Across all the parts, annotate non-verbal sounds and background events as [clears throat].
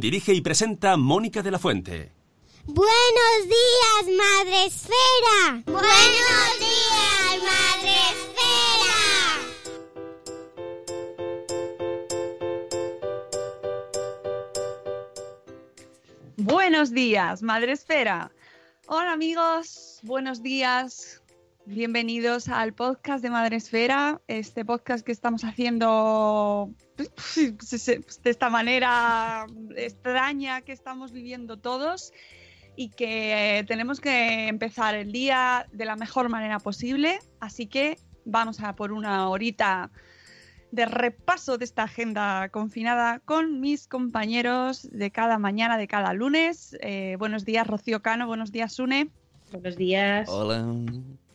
Dirige y presenta Mónica de la Fuente. Buenos días, Madre Esfera. Buenos días, Madre Esfera. Buenos días, Madre Esfera. Hola amigos, buenos días. Bienvenidos al podcast de Madre Esfera, este podcast que estamos haciendo de esta manera extraña que estamos viviendo todos y que tenemos que empezar el día de la mejor manera posible. Así que vamos a por una horita de repaso de esta agenda confinada con mis compañeros de cada mañana, de cada lunes. Eh, buenos días, Rocío Cano. Buenos días, Sune. Buenos días. Hola.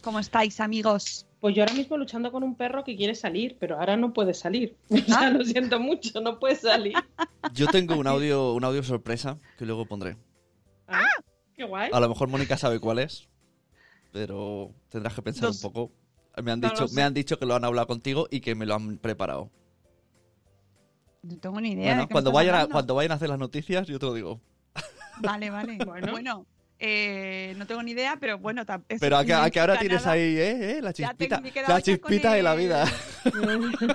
¿Cómo estáis, amigos? Pues yo ahora mismo luchando con un perro que quiere salir, pero ahora no puede salir. [laughs] Ya lo siento mucho, no puede salir. [laughs] Yo tengo un audio, un audio sorpresa que luego pondré. Ah, qué guay. A lo mejor Mónica sabe cuál es, pero tendrás que pensar un poco. Me han, No dicho, me han dicho que lo han hablado contigo y que me lo han preparado. No tengo ni idea. Bueno, de cuando vayan, a, cuando vayan a hacer las noticias, yo te lo digo. Vale, vale. [laughs] Bueno. bueno, eh, no tengo ni idea, pero bueno. Pero a que, no a que ahora tienes nada. ahí, ¿eh? ¿eh? La chispita, la chispita de la vida. [laughs]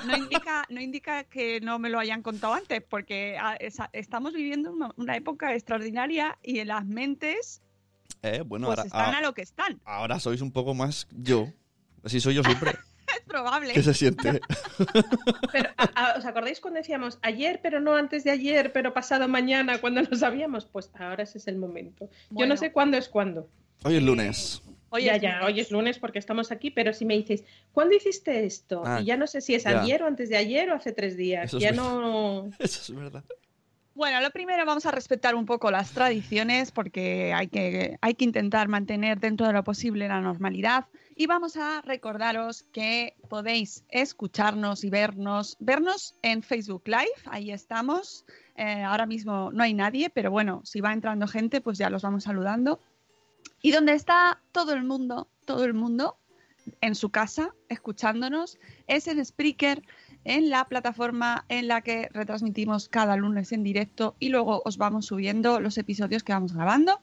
No indica, no indica que no me lo hayan contado antes, porque ah, esa- estamos viviendo una, una época extraordinaria y en las mentes Eh, bueno, pues ahora, están a- a lo que están. ahora sois un poco más yo. Así soy yo siempre. [laughs] [laughs] Es probable. ¿Qué se siente? Pero, a- a- ¿Os acordáis cuando decíamos ayer, pero no antes de ayer, pero pasado mañana, cuando lo sabíamos? Pues ahora ese es el momento. Yo no sé cuándo es cuándo. Hoy es lunes. Hoy ya, es ya, lunes. hoy es lunes porque estamos aquí, pero si me dices, ¿cuándo hiciste esto? Ah, y ya no sé si es ya. ayer o antes de ayer o hace tres días. Eso ya no. [laughs] Eso es verdad. Bueno, lo primero vamos a respetar un poco las tradiciones porque hay que, hay que intentar mantener dentro de lo posible la normalidad y vamos a recordaros que podéis escucharnos y vernos, vernos en Facebook Live, ahí estamos. Eh, ahora mismo no hay nadie, pero bueno, si va entrando gente, pues ya los vamos saludando. Y donde está todo el mundo, todo el mundo en su casa escuchándonos es en Spreaker en la plataforma en la que retransmitimos cada lunes en directo y luego os vamos subiendo los episodios que vamos grabando.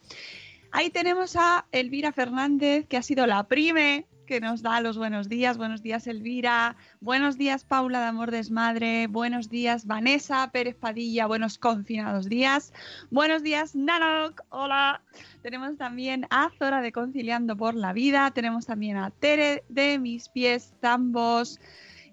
Ahí tenemos a Elvira Fernández, que ha sido la prime que nos da los buenos días. Buenos días, Elvira. Buenos días, Paula de Amor Desmadre. Buenos días, Vanessa Pérez Padilla. Buenos confinados días. Buenos días, Nanok. Hola. Tenemos también a Zora de Conciliando por la Vida. Tenemos también a Tere de Mis Pies Zambos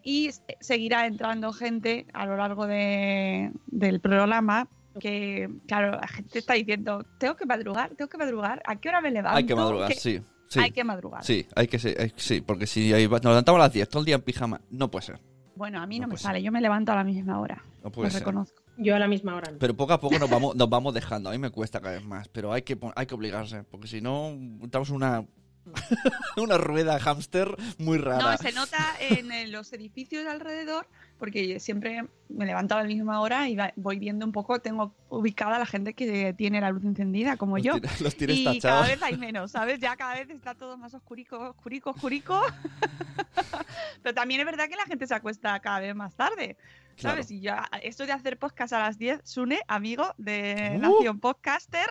y seguirá entrando gente a lo largo de- del programa que, claro, la gente está diciendo, tengo que madrugar, tengo que madrugar, ¿a qué hora me levanto? Hay que madrugar, ¿Qué- sí. Sí, Hay que madrugar. sí, hay que, sí, porque si nos levantamos a las 10 todo el día en pijama, no puede ser. Bueno, a mí No no, me sale, yo me levanto a la misma hora, No puede lo ser. reconozco. Yo a la misma hora. no. Pero poco a poco nos vamos, nos vamos dejando. A mí me cuesta cada vez más, pero hay que, hay que obligarse, porque si no, estamos en una, [laughs] una rueda hámster muy rara. No, se nota en los edificios de alrededor, porque siempre me levanto a la misma hora y voy viendo un poco, tengo ubicada a la gente que tiene la luz encendida, como Los yo. tienes- los tienes y tachados. cada vez hay menos, ¿sabes? Ya cada vez está todo más oscurico, oscurico, oscurico. [laughs] Pero también es verdad que la gente se acuesta cada vez más tarde. ¿Sabes? Claro. Y yo, esto de hacer podcast a las 10, Sune, amigo de Uh. Nación Podcaster,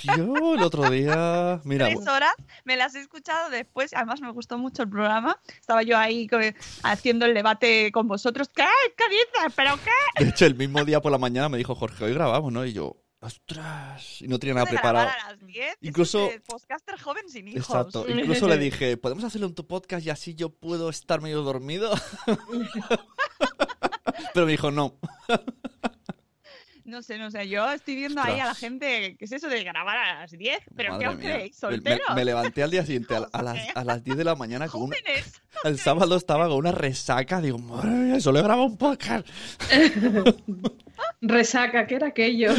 Tío, el otro día. Mira, tres horas, me las he escuchado después. Además, me gustó mucho el programa. Estaba yo ahí haciendo el debate con vosotros. ¿Qué? ¿Qué dices? ¿Pero qué? de hecho, el mismo día por la mañana me dijo Jorge, hoy grabamos, ¿no? Y yo, ¡ostras! Y no tenía nada preparado. a las 10. Incluso- podcaster joven sin hijos. Exacto. [laughs] Incluso le dije, ¿podemos hacerlo en tu podcast y así yo puedo estar medio dormido? [laughs] Pero me dijo, no. No sé, no sé. Yo estoy viendo ahí a la gente. ¿Qué es eso de grabar a las 10? ¿Pero Madre qué os mía. creéis? Me, ¿Solteros? me levanté al día siguiente a, [laughs] a las, a las 10 de la mañana con una, [laughs] el sábado estaba con una resaca. Digo, madre mía, solo he grabado un podcast. [laughs] Resaca, ¿qué era aquello?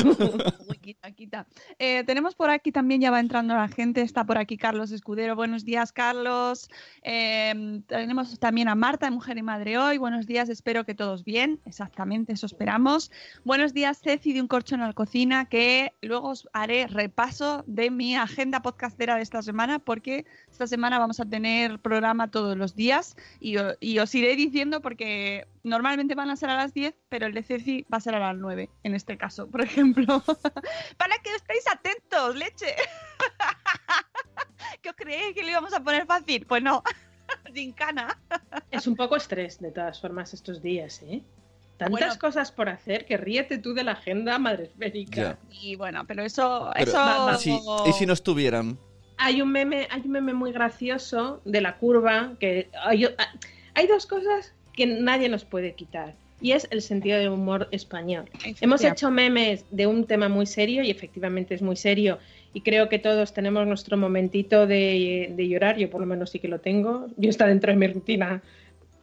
Eh, tenemos por aquí también, ya va entrando la gente, está por aquí Carlos Escudero. Buenos días, Carlos. Eh, tenemos también a Marta Mujer y Madre Hoy. Buenos días, espero que todos bien. Exactamente, eso esperamos. Buenos días, Ceci de Un Corcho en la Cocina, que luego os haré repaso de mi agenda podcastera de esta semana, porque esta semana vamos a tener programa todos los días y os iré diciendo porque normalmente van a ser a las 10, pero el de Ceci va a ser a las 9, en este caso, por ejemplo. [laughs] Para que estéis atentos, leche. [laughs] ¿Qué os creéis que lo íbamos a poner fácil? Pues no, [laughs] sin cana. Es un poco estrés, de todas formas, estos días, ¿eh? Tantas Bueno. cosas por hacer que ríete tú de la agenda madresférica. Y bueno, pero eso... Pero, eso... va- va- ¿y si- ¿Y si no estuvieran? Hay un meme, hay un meme muy gracioso de la curva que hay, hay dos cosas que nadie nos puede quitar y es el sentido del humor español. Hemos hecho memes de un tema muy serio y efectivamente es muy serio y creo que todos tenemos nuestro momentito de, de llorar, yo por lo menos sí que lo tengo, yo está dentro de mi rutina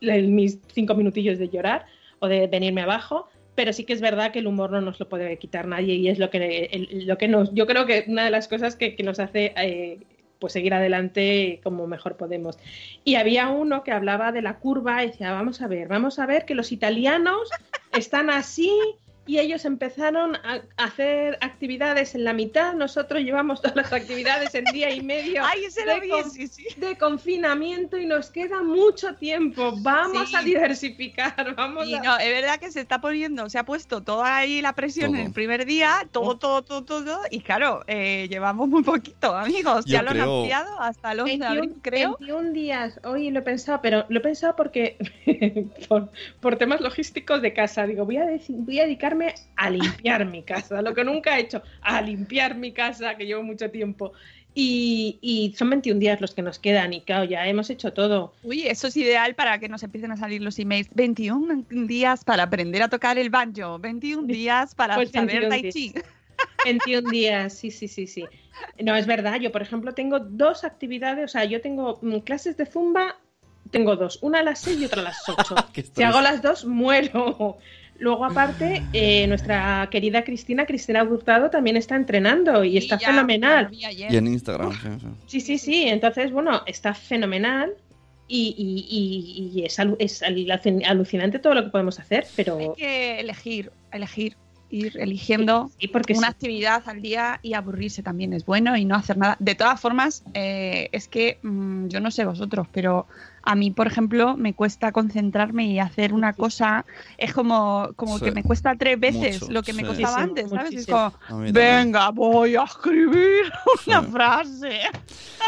mis cinco minutillos de llorar o de venirme abajo, pero sí que es verdad que el humor no nos lo puede quitar nadie y es lo que, el- lo que nos, yo creo que una de las cosas que, que nos hace eh, pues seguir adelante como mejor podemos. Y había uno que hablaba de la curva y decía, vamos a ver, vamos a ver que los italianos están así y ellos empezaron a hacer actividades en la mitad, nosotros llevamos todas las actividades en día y medio [laughs] Ay, ese lo de vi, con- sí, sí. de confinamiento y nos queda mucho tiempo. Vamos Sí. a diversificar, vamos Y a... no, es verdad que se está poniendo, se ha puesto toda ahí la presión Todo. en el primer día, todo, todo, todo, todo, y claro, eh, llevamos muy poquito, amigos. Yo ya lo han ampliado hasta el 11 de abril, 21, creo. 21 días, hoy lo he pensado, pero lo he pensado porque [laughs] por, por temas logísticos de casa, digo, voy a, voy a dedicarme a limpiar mi casa, lo que nunca he hecho, a limpiar mi casa, que llevo mucho tiempo. Y, y son 21 días los que nos quedan y claro, ya hemos hecho todo. Uy, eso es ideal para que nos empiecen a salir los emails. 21 días para aprender a tocar el banjo, 21 días para Pues saber 21 tai días. chi. [laughs] 21 días, sí, sí, sí, sí. No, es verdad, yo por ejemplo tengo dos actividades, o sea, yo tengo mm, clases de zumba, tengo dos, una a las 6 y otra a las 8. [laughs] Qué si hago las dos, muero. Luego aparte, eh, nuestra querida Cristina, Cristina Hurtado, también está entrenando y está ya, fenomenal. Y en Instagram, sí, sí. Sí, sí, sí, entonces, bueno, está fenomenal. Y, y- y- y es, alu- es alu- alucinante todo lo que podemos hacer, pero Hay que elegir, elegir, ir eligiendo sí, porque una sí. actividad al día y aburrirse también es bueno y no hacer nada. De todas formas, eh, es que mm, yo no sé vosotros, pero a mí, por ejemplo, me cuesta concentrarme y hacer una cosa. Es como, como Sí. que me cuesta tres veces Mucho, lo que me costaba Muchísimo, antes, ¿sabes? Es muchísimo. como, venga, voy a escribir una Sí. frase.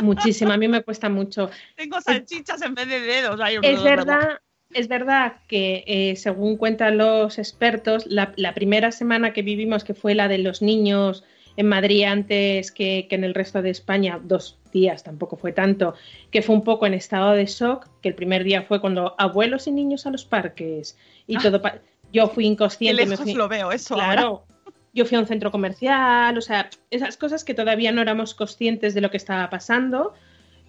muchísimo, a mí me cuesta mucho. Tengo salchichas en vez de dedos. Ay, Es verdad, es verdad que eh, según cuentan los expertos, la, la primera semana que vivimos, que fue la de los niños en Madrid antes que, que en el resto de España, dos días tampoco fue tanto, que fue un poco en estado de shock, que el primer día fue cuando abuelos y niños a los parques y Ah. todo. Yo fui inconsciente. me lejos fui- lo veo eso. ahora. Claro. Yo fui a un centro comercial, o sea, esas cosas que todavía no éramos conscientes de lo que estaba pasando.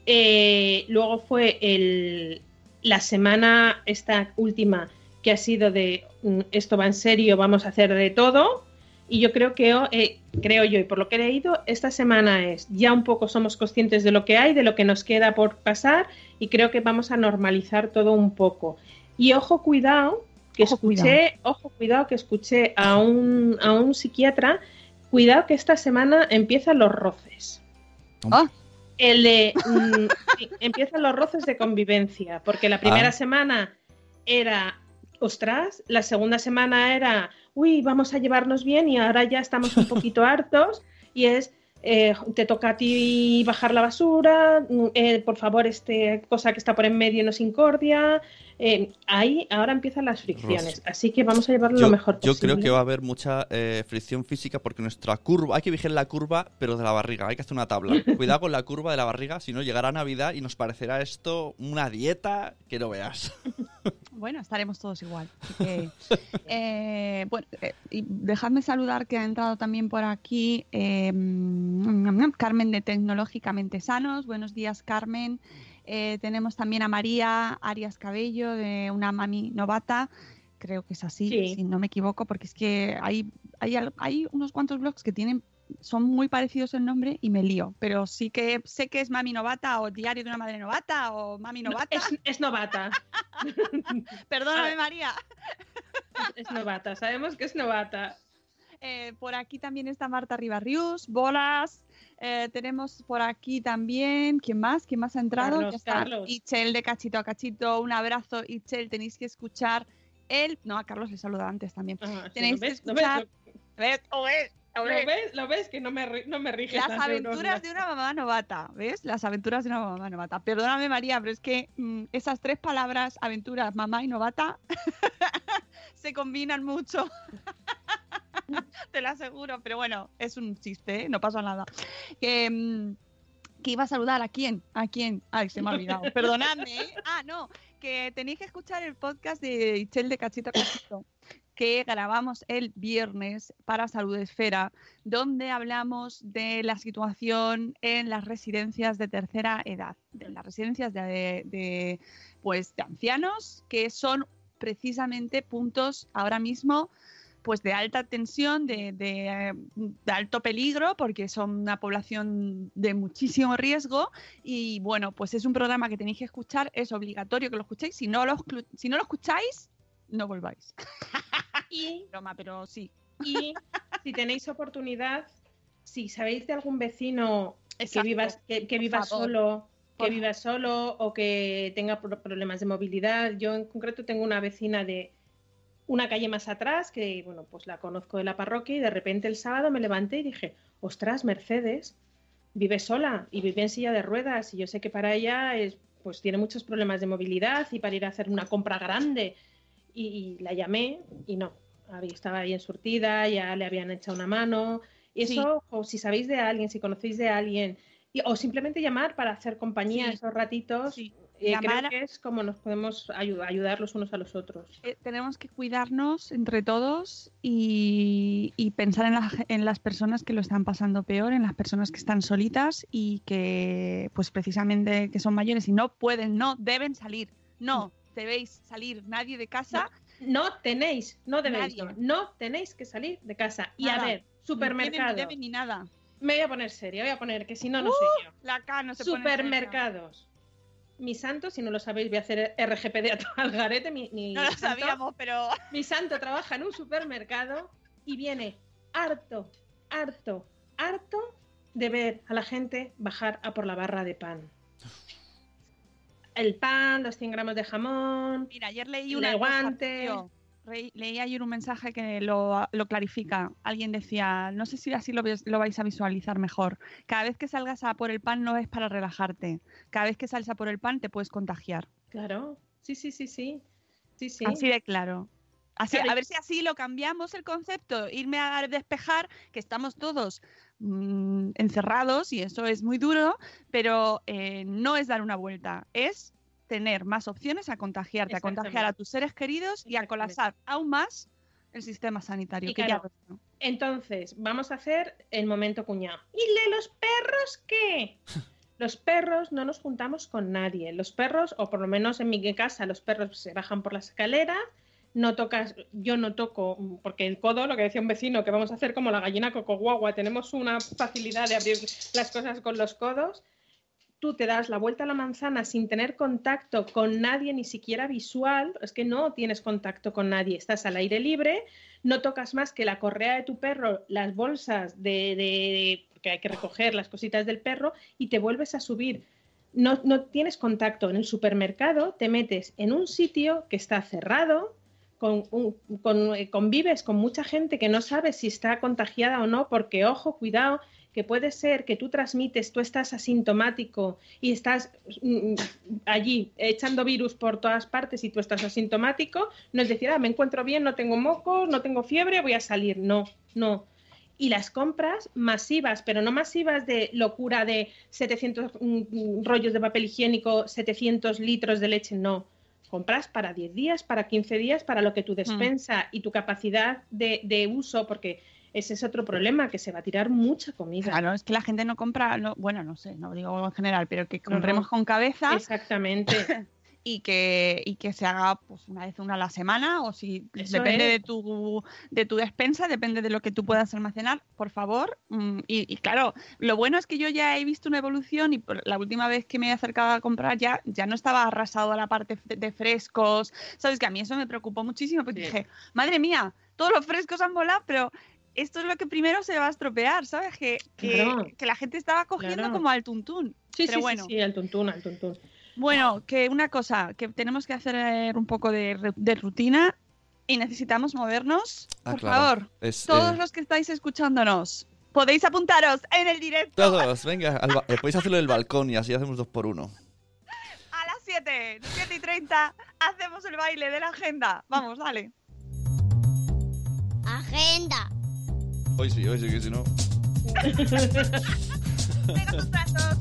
Eh, luego fue el, la semana, esta última, que ha sido de mm, esto va en serio, vamos a hacer de todo. Y yo creo que, oh, eh, creo yo, y por lo que he leído, esta semana es ya un poco somos conscientes de lo que hay, de lo que nos queda por pasar, y creo que vamos a normalizar todo un poco. Y ojo, cuidado, que Ojo, escuché, ojo, cuidado, que escuché a un, a un psiquiatra, cuidado que esta semana empiezan los roces. Ah. El de, mm, sí, empiezan los roces de convivencia, porque la primera Ah. semana era ostras, la segunda semana era, uy, vamos a llevarnos bien y ahora ya estamos un [laughs] poquito hartos y es, eh, te toca a ti bajar la basura, mm, eh, por favor, este cosa que está por en medio no es incordia. Eh, ahí ahora empiezan las fricciones, así que vamos a llevarlo Yo, lo mejor yo posible. creo que va a haber mucha eh, fricción física porque nuestra curva, hay que vigilar la curva, pero de la barriga, hay que hacer una tabla. [laughs] Cuidado con la curva de la barriga, si no llegará Navidad y nos parecerá esto una dieta que no veas. [laughs] Bueno, estaremos todos igual. así que, eh, bueno, eh, y dejadme saludar que ha entrado también por aquí eh, mm, Carmen de Tecnológicamente Sanos. Buenos días, Carmen. Eh, tenemos también a María Arias Cabello de una mami novata. Creo que es así, Sí. si no me equivoco, porque es que hay, hay, hay unos cuantos blogs que tienen son muy parecidos el nombre y me lío, pero sí que sé que es Mami Novata o Diario de una Madre Novata o Mami No, Novata. es, es novata, [laughs] Perdóname, Ah. María. es novata, sabemos que es novata. Eh, por aquí también está Marta Ribarrius, Bolas. Eh, tenemos por aquí también, ¿quién más? ¿Quién más ha entrado? Carlos, Ya está. Carlos. Ichel de Cachito a Cachito, un abrazo, Ichel. Tenéis que escuchar el. No, a Carlos le saluda antes también. Ah, Tenéis ¿lo que ves? ¿Lo ves? escuchar. ¿Ves? ¿O ves? ¿O ¿Lo ves? ves? ¿Lo ves? Que no me, no me rige Las aventuras de una mamá novata, ¿ves? Las aventuras de una mamá novata. Perdóname, María, pero es que mm, esas tres palabras, aventuras, mamá y novata, [laughs] se combinan mucho. [laughs] [laughs] Te lo aseguro, pero bueno, es un chiste, ¿eh? no pasa nada. Que, mm, que iba a saludar a quién, a quién. Ay, se me ha olvidado. [laughs] Perdonadme. ¿eh? Ah, no, que tenéis que escuchar el podcast de Ichel de Cachito a Cachito que grabamos el viernes para Salud Esfera, donde hablamos de la situación en las residencias de tercera edad, de las residencias de, de, pues, de ancianos, que son precisamente puntos ahora mismo pues de alta tensión, de, de, de, alto peligro, porque son una población de muchísimo riesgo. Y bueno, pues es un programa que tenéis que escuchar, es obligatorio que lo escuchéis. Si no lo, si no lo escucháis, no volváis. [laughs] Y, Broma, pero sí. y si tenéis oportunidad, si sabéis de algún vecino que, que, viva solo, que viva solo o que tenga pro- problemas de movilidad. Yo en concreto tengo una vecina de una calle más atrás que, bueno, pues la conozco de la parroquia y de repente el sábado me levanté y dije, ostras, Mercedes, vive sola y vive en silla de ruedas y yo sé que para ella es, pues tiene muchos problemas de movilidad y para ir a hacer una compra grande y, y la llamé y no, había- estaba bien surtida, ya le habían echado una mano. Y Sí. eso, o si sabéis de alguien, si conocéis de alguien, y- o simplemente llamar para hacer compañía Sí. esos ratitos, Sí. Eh, creo que es como nos podemos ayu- ayudar los unos a los otros. Eh, tenemos que cuidarnos entre todos y, y pensar en, la- en las personas que lo están pasando peor, en las personas que están solitas y que, pues precisamente, que son mayores y no pueden, no deben salir. No, debéis salir nadie de casa. No tenéis, no debéis, no, no tenéis que salir de casa. Y a ver, supermercado. Ni deben ni nada. Me voy a poner seria, voy a poner que si no, no Uh, soy yo. La K no se. Supermercados. Mi santo, si no lo sabéis, voy a hacer RGPD al garete. Mi, mi [laughs] No lo santo- sabíamos, pero Mi santo trabaja en un supermercado y viene harto, harto, harto de ver a la gente bajar a por la barra de pan. El pan, los 100 gramos de jamón. Mira, ayer leí una guante. Leí ayer un mensaje que lo, lo clarifica. Alguien decía, no sé si así lo, lo vais a visualizar mejor. Cada vez que salgas a por el pan no es para relajarte. Cada vez que sales a por el pan te puedes contagiar. Claro, sí, sí, sí, sí. Sí, sí. Así de claro. Así, Claro, a ver si así lo cambiamos el concepto. Irme a despejar, que estamos todos mm, encerrados y eso es muy duro, pero eh, no es dar una vuelta, es tener más opciones a contagiarte, a contagiar a tus seres queridos y a colapsar aún más el sistema sanitario. Y que claro. Entonces, vamos a hacer el momento cuñado. ¿Y de los perros qué? [laughs] Los perros no nos juntamos con nadie. Los perros, o por lo menos en mi casa, los perros se bajan por la escalera. No tocas, yo no toco, porque el codo, lo que decía un vecino, que vamos a hacer como la gallina coco guagua, tenemos una facilidad de abrir las cosas con los codos. Tú te das la vuelta a la manzana sin tener contacto con nadie, ni siquiera visual, es que no tienes contacto con nadie, estás al aire libre, no tocas más que la correa de tu perro, las bolsas de, de- que hay que recoger, las cositas del perro, y te vuelves a subir. No, no tienes contacto. En el supermercado te metes en un sitio que está cerrado, con, un- con- eh, convives con mucha gente que no sabes si está contagiada o no, porque ojo, cuidado, que puede ser que tú transmites, tú estás asintomático y estás mm, allí echando virus por todas partes y tú estás asintomático, no es decir, ah, me encuentro bien, no tengo mocos, no tengo fiebre, voy a salir. No, no. Y las compras masivas, pero no masivas de locura de 700 mm, rollos de papel higiénico, 700 litros de leche, no. Compras para 10 días, para 15 días, para lo que tu despensa y tu capacidad de, de uso, porque ese es otro problema, que se va a tirar mucha comida. Claro, es que la gente no compra, no- bueno, no sé, no digo en general, pero que no. compremos con cabeza Exactamente. [laughs] y que, y que se haga pues una vez una a la semana o si Eso depende es. de tu de tu despensa, depende de lo que tú puedas almacenar, por favor. mm, Y, y claro, lo bueno es que yo ya he visto una evolución y por la última vez que me he acercado a comprar ya, ya no estaba arrasado a la parte de, de frescos. Sabes que a mí eso me preocupó muchísimo porque dije, madre mía, todos los frescos han volado, pero esto es lo que primero se va a estropear, ¿sabes? Que, que, Claro. que la gente estaba cogiendo Claro. como al tuntún. Sí, pero sí, bueno. sí, sí, al tuntún, al tuntún. Bueno, que una cosa, que tenemos que hacer eh, un poco de, de rutina y necesitamos movernos. Ah, Por claro. favor, Es, todos eh, los que estáis escuchándonos, podéis apuntaros en el directo Todos, venga, eh, podéis hacerlo en el balcón y así hacemos dos por uno. a las 7, 7 y 30, hacemos el baile de la agenda. Vamos, dale. Agenda. Hoy sí, hoy sí, que si no. Venga, tus brazos.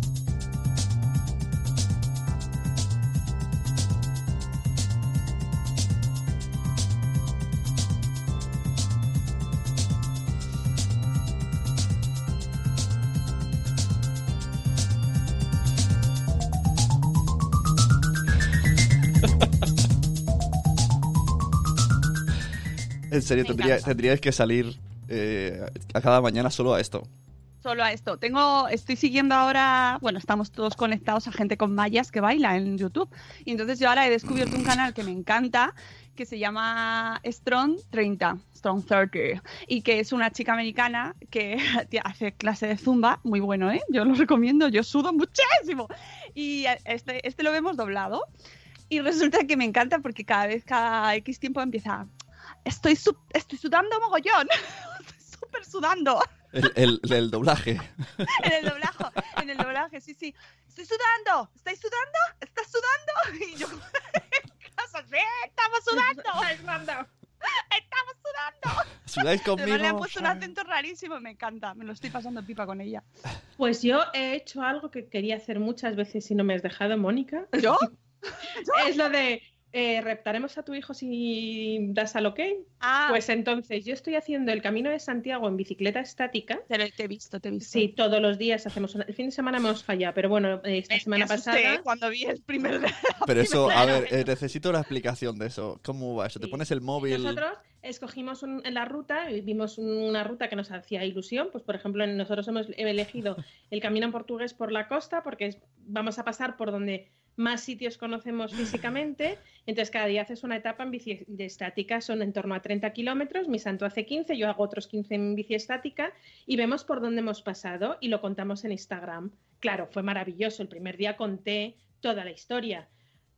En serio, tendría, encanta. tendríais que salir eh, a cada mañana solo a esto. Solo a esto. Tengo, estoy siguiendo ahora, bueno, estamos todos conectados a gente con mallas que baila en YouTube. Y entonces yo ahora he descubierto un canal que me encanta, que se llama Strong 30, Strong 30, y que es una chica americana que [laughs] hace clase de zumba, muy bueno, ¿eh? Yo lo recomiendo, yo sudo muchísimo. Y este, este lo vemos doblado. Y resulta que me encanta porque cada vez, cada X tiempo empieza, estoy, estoy sudando mogollón, [laughs] súper sudando. [laughs] El, el- el doblaje. En el doblaje, en el doblaje, sí, sí. Estoy sudando, ¿estáis sudando? ¿Estás sudando? [laughs] Y yo, [laughs] casa, sí, estamos sudando. Estamos sudando. ¿Sudáis Además le han conmigo? puesto un acento rarísimo, me encanta, me lo estoy pasando pipa con ella. Pues yo he hecho algo que quería hacer muchas veces y no me has dejado, Mónica. ¿Yo? Es lo de eh, reptaremos a tu hijo si das al ok. Ah, Pues entonces, yo estoy haciendo el camino de Santiago en bicicleta estática. te, lo- te he visto, te he visto. Sí, todos los días hacemos una... El fin de semana hemos fallado, pero bueno, eh, esta Me- semana me asusté pasada... cuando vi el primer... [laughs] Pero eso, a ver, eh, necesito la explicación de eso. ¿Cómo va eso? Te Sí. pones el móvil. Nosotros escogimos un- en la ruta vimos un- una ruta que nos hacía ilusión. Pues, por ejemplo, nosotros hemos elegido el camino en portugués por la costa porque es- vamos a pasar por donde más sitios conocemos físicamente. Entonces, cada día haces una etapa en bici estática, son en torno a 30 kilómetros. Mi santo hace 15, yo hago otros 15 en bici estática y vemos por dónde hemos pasado y lo contamos en Instagram. Claro, fue maravilloso. El primer día conté toda la historia.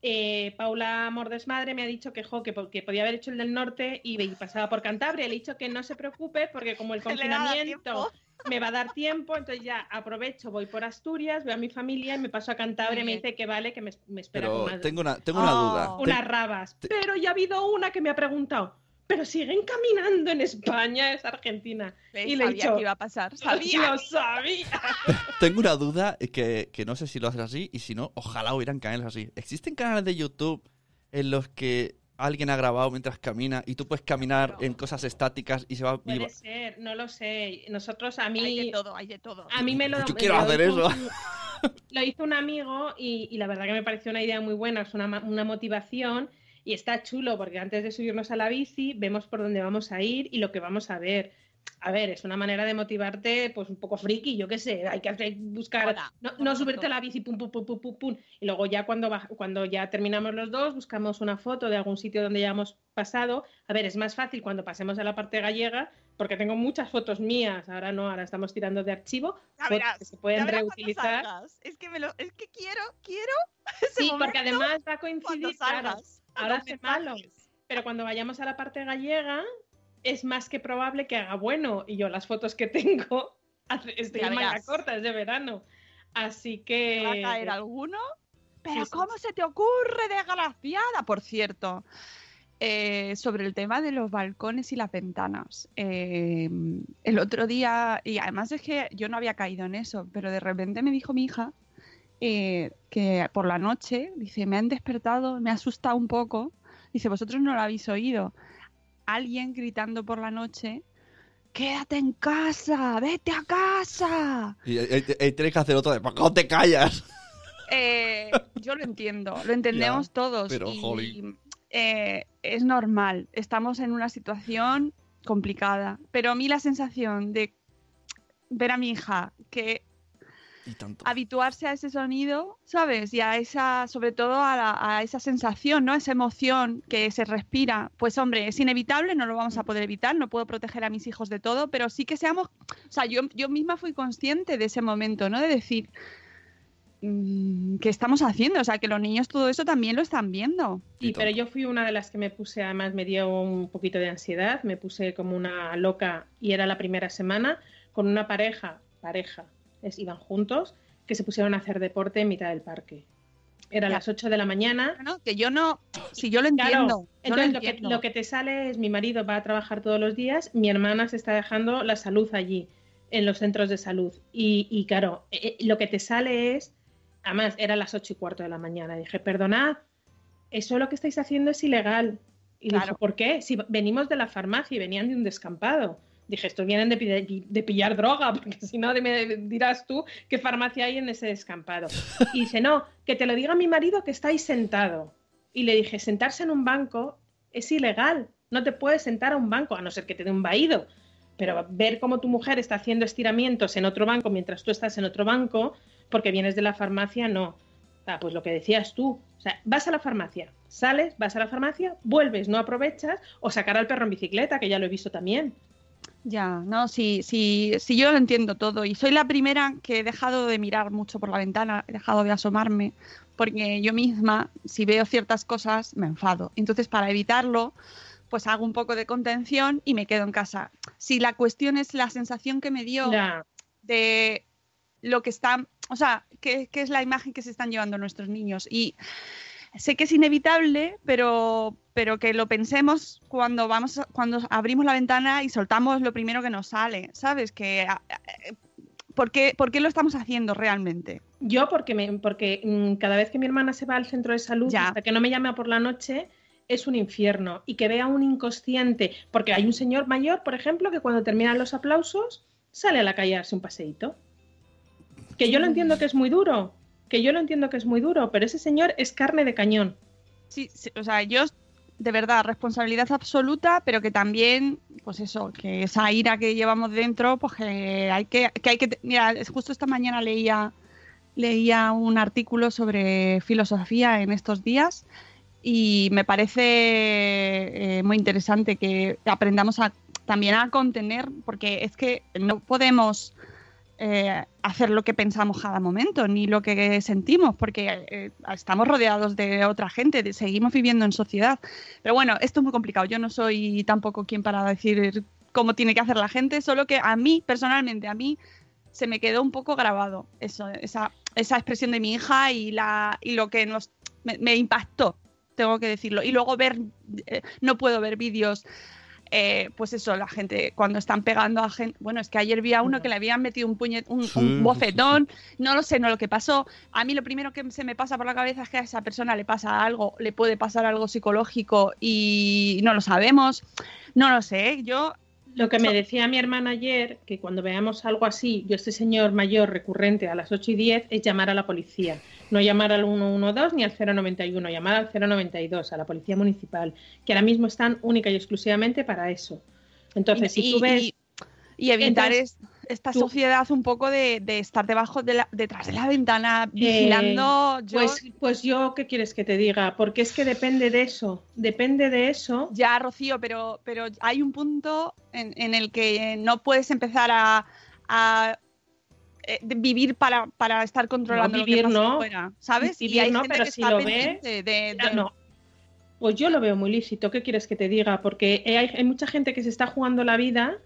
Eh, Paula Amor Desmadre me ha dicho que, jo, que, po- que podía haber hecho el del norte y, y pasaba por Cantabria. Le he dicho que no se preocupe porque como el [laughs] confinamiento me va a dar tiempo, entonces ya aprovecho, voy por Asturias, veo a mi familia y me paso a Cantabria y me dice que vale, que me, me espera Pero con más- tengo una, tengo una Oh. duda. unas rabas. te- Pero ya ha habido una que me ha preguntado, pero siguen caminando en España, es Argentina. Y le he Sabía dicho, que iba a pasar, sabía. Lo sabía. [laughs] Tengo una duda que, que no sé si lo haces así y si no, ojalá hubieran canales así. ¿Existen canales de YouTube en los que alguien ha grabado mientras camina y tú puedes caminar en cosas estáticas y se va... y Puede va- ser, no lo sé. Nosotros, a Hay de mí, todo, hay de todo. a mí me lo... Yo quiero lo hacer hizo eso. un- Lo hizo un amigo y, y la verdad que me pareció una idea muy buena, es una, ma- una motivación y está chulo porque antes de subirnos a la bici vemos por dónde vamos a ir y lo que vamos a ver. A ver, es una manera de motivarte pues un poco friki, yo qué sé, hay que hacer- buscar, Hola, no, subirte a la bici, pum, pum, pum, pum, pum, pum, y luego ya cuando, cuando ya terminamos los dos buscamos una foto de algún sitio donde ya hemos pasado. A ver, es más fácil cuando pasemos a la parte gallega porque tengo muchas fotos mías, ahora no, ahora estamos tirando de archivo, verás, que se pueden reutilizar. Es que, me lo, es que quiero, quiero [laughs] ese Sí, porque además va a coincidir, claro. Ahora hace malo. pero cuando vayamos a la parte gallega, es más que probable que haga bueno. Y yo las fotos que [laughs] tengo, estoy en manga corta, es de verano. Así que... ¿Va a caer alguno? Pero ¿cómo se te ocurre, desgraciada? Por cierto, eh, sobre el tema de los balcones y las ventanas. Eh, el otro día, y además es que yo no había caído en eso, pero de repente me dijo mi hija eh, que por la noche, dice, me han despertado, me ha asustado un poco. Dice, vosotros no lo habéis oído. Alguien gritando por la noche quédate en casa, vete a casa. Y, tienes que hacer otra de, ¿por te callas? yo lo entiendo, lo [laughs] entendemos todos. Pero, y, eh, es normal, estamos en una situación complicada, pero a mí la sensación de ver a mi hija que habituarse a ese sonido, ¿sabes? Y a esa, sobre todo a, esa sensación, ¿no? Esa emoción que se respira. Pues hombre, es inevitable, no lo vamos a poder evitar, no puedo proteger a mis hijos de todo, pero sí que seamos, o sea, yo, yo misma fui consciente de ese momento, ¿no? De decir, Mm, ¿qué estamos haciendo? O sea, que los niños todo eso también lo están viendo. Sí, pero yo fui una de las que me puse, además me dio un poquito de ansiedad, me puse como una loca y era la primera semana con una pareja, pareja, es, iban juntos, que se pusieron a hacer deporte en mitad del parque. Era las 8 de la mañana. que yo no, si yo lo entiendo. entonces Lo, que, lo, que, te sale es mi marido va a trabajar todos los días, mi hermana se está dejando la salud allí, en los centros de salud. Y, y claro, eh, eh, lo que te sale es Además, era las ocho y cuarto de la mañana. Dije, perdonad, eso lo que estáis haciendo es ilegal. Y claro. ¿por qué? Si venimos de la farmacia y venían de un descampado. Dije, estos vienen de, pillar droga, [laughs] porque si no me dirás tú qué farmacia hay en ese descampado. Y dice, no, que te lo diga mi marido que estáis sentado. Y le dije, sentarse en un banco es ilegal. No te puedes sentar a un banco, a no ser que te dé un vaído. Pero ver cómo tu mujer está haciendo estiramientos en otro banco mientras tú estás en otro banco, porque vienes de la farmacia, no. Pues lo que decías tú, o sea, vas a la farmacia, sales, vas a la farmacia, vuelves, no aprovechas, o sacar al perro en bicicleta, que ya lo he visto también. Ya, no, sí, sí, sí, yo lo entiendo todo. Y soy la primera que he dejado de mirar mucho por la ventana, he dejado de asomarme, porque yo misma, si veo ciertas cosas, me enfado. Entonces, para evitarlo, pues hago un poco de contención y me quedo en casa. Si la cuestión es la sensación que me dio de lo que está, o sea, qué, es la imagen que se están llevando nuestros niños. Y sé que es inevitable, pero, pero que lo pensemos cuando vamos, cuando abrimos la ventana y soltamos lo primero que nos sale, ¿sabes? Que ¿por qué, ¿por qué lo estamos haciendo realmente? Yo porque me, porque mm, cada vez que mi hermana se va al centro de salud, hasta que no me llame por la noche, es un infierno. Y que vea un inconsciente, porque hay un señor mayor, por ejemplo, que cuando terminan los aplausos sale a la calle a darse un paseíto. Que yo lo entiendo que es muy duro, que yo lo entiendo que es muy duro, pero ese señor es carne de cañón. Sí, o sea, yo de verdad, responsabilidad absoluta, pero que también, pues eso, que esa ira que llevamos dentro, pues que hay que, que hay que, mira, justo esta mañana leía, leía un artículo sobre filosofía en estos días y me parece eh, muy interesante que aprendamos a, también a contener, porque es que no podemos eh, hacer lo que pensamos cada momento, ni lo que sentimos, porque eh, estamos rodeados de otra gente, seguimos viviendo en sociedad. Pero bueno, esto es muy complicado. Yo no soy tampoco quien para decir cómo tiene que hacer la gente, solo que a mí, personalmente, a mí se me quedó un poco grabado eso, esa, esa expresión de mi hija y, la, y lo que nos, me, impactó, tengo que decirlo. Y luego ver, eh, no puedo ver vídeos eh, pues eso, la gente cuando están pegando a gente, bueno, es que ayer vi a uno que le habían metido un puñet, un, bofetón, no lo sé, no lo que pasó. A mí lo primero que se me pasa por la cabeza es que a esa persona le pasa algo, le puede pasar algo psicológico y no lo sabemos. No lo sé, yo lo que me decía mi hermana ayer, que cuando veamos algo así, yo este señor mayor recurrente a las 8 y 10, es llamar a la policía. No llamar al 112 ni al 091, llamar al 092, a la policía municipal, que ahora mismo están única y exclusivamente para eso. Entonces, si tú ves... Y, evitar esta sociedad un poco de, estar debajo de la, detrás de la ventana vigilando. Eh, pues, pues yo, ¿qué quieres que te diga? Porque es que depende de eso, depende de eso. Ya, Rocío, pero, pero hay un punto en, el que no puedes empezar a, eh, vivir para, para, estar controlando vivir, lo que no. fuera, ¿sabes? y hay gente que si lo ve, de, no. Pues yo lo veo muy lícito. ¿Qué quieres que te diga? Porque hay, hay mucha gente que se está jugando la vida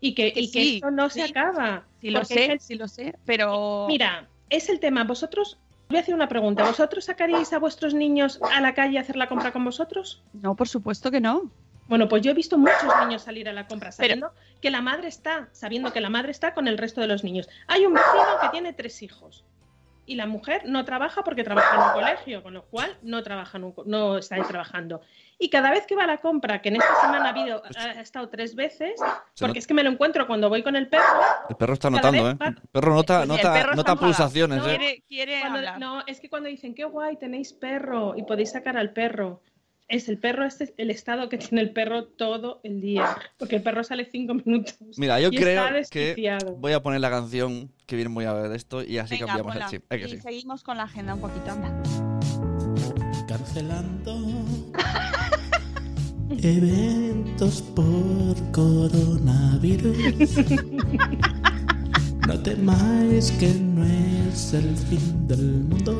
y que, y que esto no se acaba. Sí lo sé, sí lo sé, pero... Mira, es el tema. Vosotros, voy a hacer una pregunta. ¿Vosotros sacaríais a vuestros niños a la calle a hacer la compra con vosotros? No, por supuesto que no. Bueno, pues yo he visto muchos niños salir a la compra sabiendo que la madre está, sabiendo que la madre está con el resto de los niños. Hay un vecino que tiene tres hijos y la mujer no trabaja porque trabaja en un colegio, con lo cual no trabaja no está ahí trabajando. Y cada vez que va a la compra, que en esta semana ha habido ha estado tres veces, porque es que me lo encuentro cuando voy con el perro, El perro está notando, ¿eh? va- El perro nota, El nota, perro pulsaciones, No, ¿eh? quiere, quiere Cuando- hablar. no, es que cuando dicen qué guay, tenéis perro y podéis sacar al perro. Es el perro, este es el estado que tiene el perro todo el día. Porque el perro sale cinco minutos. Mira, yo y creo está que voy a poner la canción que viene muy a ver de esto y así Venga, cambiamos el chip. Es que y sí. seguimos con la agenda un poquito, anda. Cancelando [laughs] eventos por coronavirus. [laughs] No temáis que no es el fin del mundo.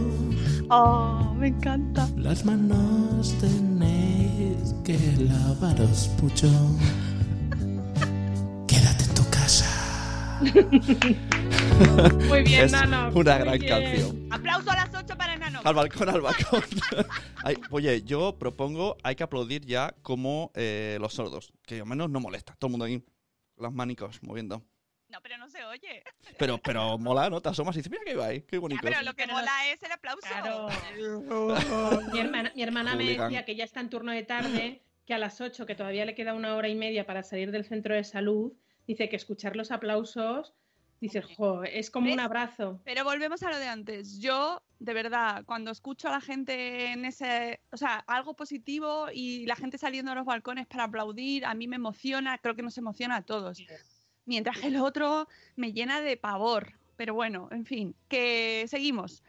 Oh, me encanta. Las manos tenéis que lavaros mucho. Quédate en tu casa. [laughs] Muy bien, Es Nano. una muy gran bien. canción. Aplauso a las 8 para Al balcón, al balcón. [laughs] Ay, oye, yo propongo, hay que aplaudir ya como eh, los sordos, que al menos no molesta. Todo el mundo ahí, las manicos moviendo. No, pero no se oye. Pero, pero mola, ¿no? Te asomas y dices, mira que va ahí, qué Ya, bonito. pero lo que pero mola es el aplauso. Claro. Mi hermana, mi hermana me decía que ya está en turno de tarde, que a las 8, que todavía le queda una hora y media para salir del centro de salud, dice que escuchar los aplausos, dice, jo, es como un abrazo. Pero volvemos a lo de antes. Yo, de verdad, cuando escucho a la gente en ese, o sea, algo positivo y la gente saliendo a los balcones para aplaudir, a mí me emociona, creo que nos emociona a todos. Mientras que el otro me llena de pavor. Pero bueno, en fin, que seguimos.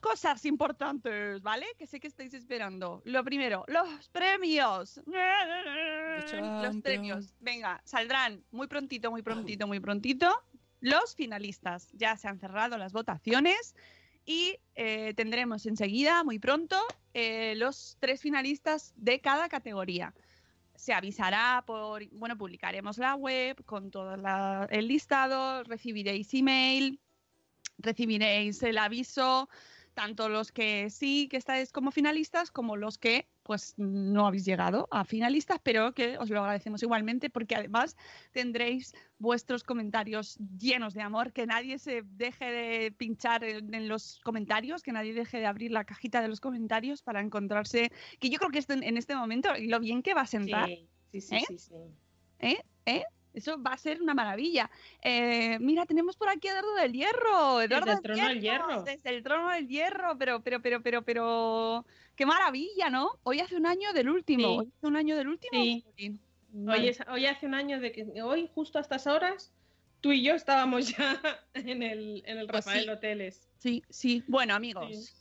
Cosas importantes, ¿vale? Que sé que estáis esperando. Lo primero, los premios. Los premios. Venga, saldrán muy prontito, muy prontito, muy prontito. Los finalistas. Ya se han cerrado las votaciones y eh, tendremos enseguida, muy pronto, eh, los tres finalistas de cada categoría. Se avisará por, bueno, publicaremos la web con todo el listado, recibiréis email, recibiréis el aviso, tanto los que sí que estáis como finalistas, como los que pues no habéis llegado a finalistas, pero que os lo agradecemos igualmente porque además tendréis vuestros comentarios llenos de amor, que nadie se deje de pinchar en, en los comentarios, que nadie deje de abrir la cajita de los comentarios para encontrarse, que yo creo que esto en, este momento, y lo bien que va a sentar, Sí, sí, sí, ¿Eh? sí, sí. ¿eh? ¿eh? Eso va a ser una maravilla. Eh, mira, tenemos por aquí a Eduardo del Hierro. Eduardo el trono del hierro. Desde el trono del hierro, pero, pero, pero, pero, pero. Qué maravilla, ¿no? Hoy hace un año del último. Sí. Hoy hace un año del último. Sí. Hoy, Vale. es- hoy hace un año de que hoy, justo a estas horas, tú y yo estábamos ya [laughs] en el, en el Pues Rafael sí. Hoteles. Sí, sí. Bueno, amigos.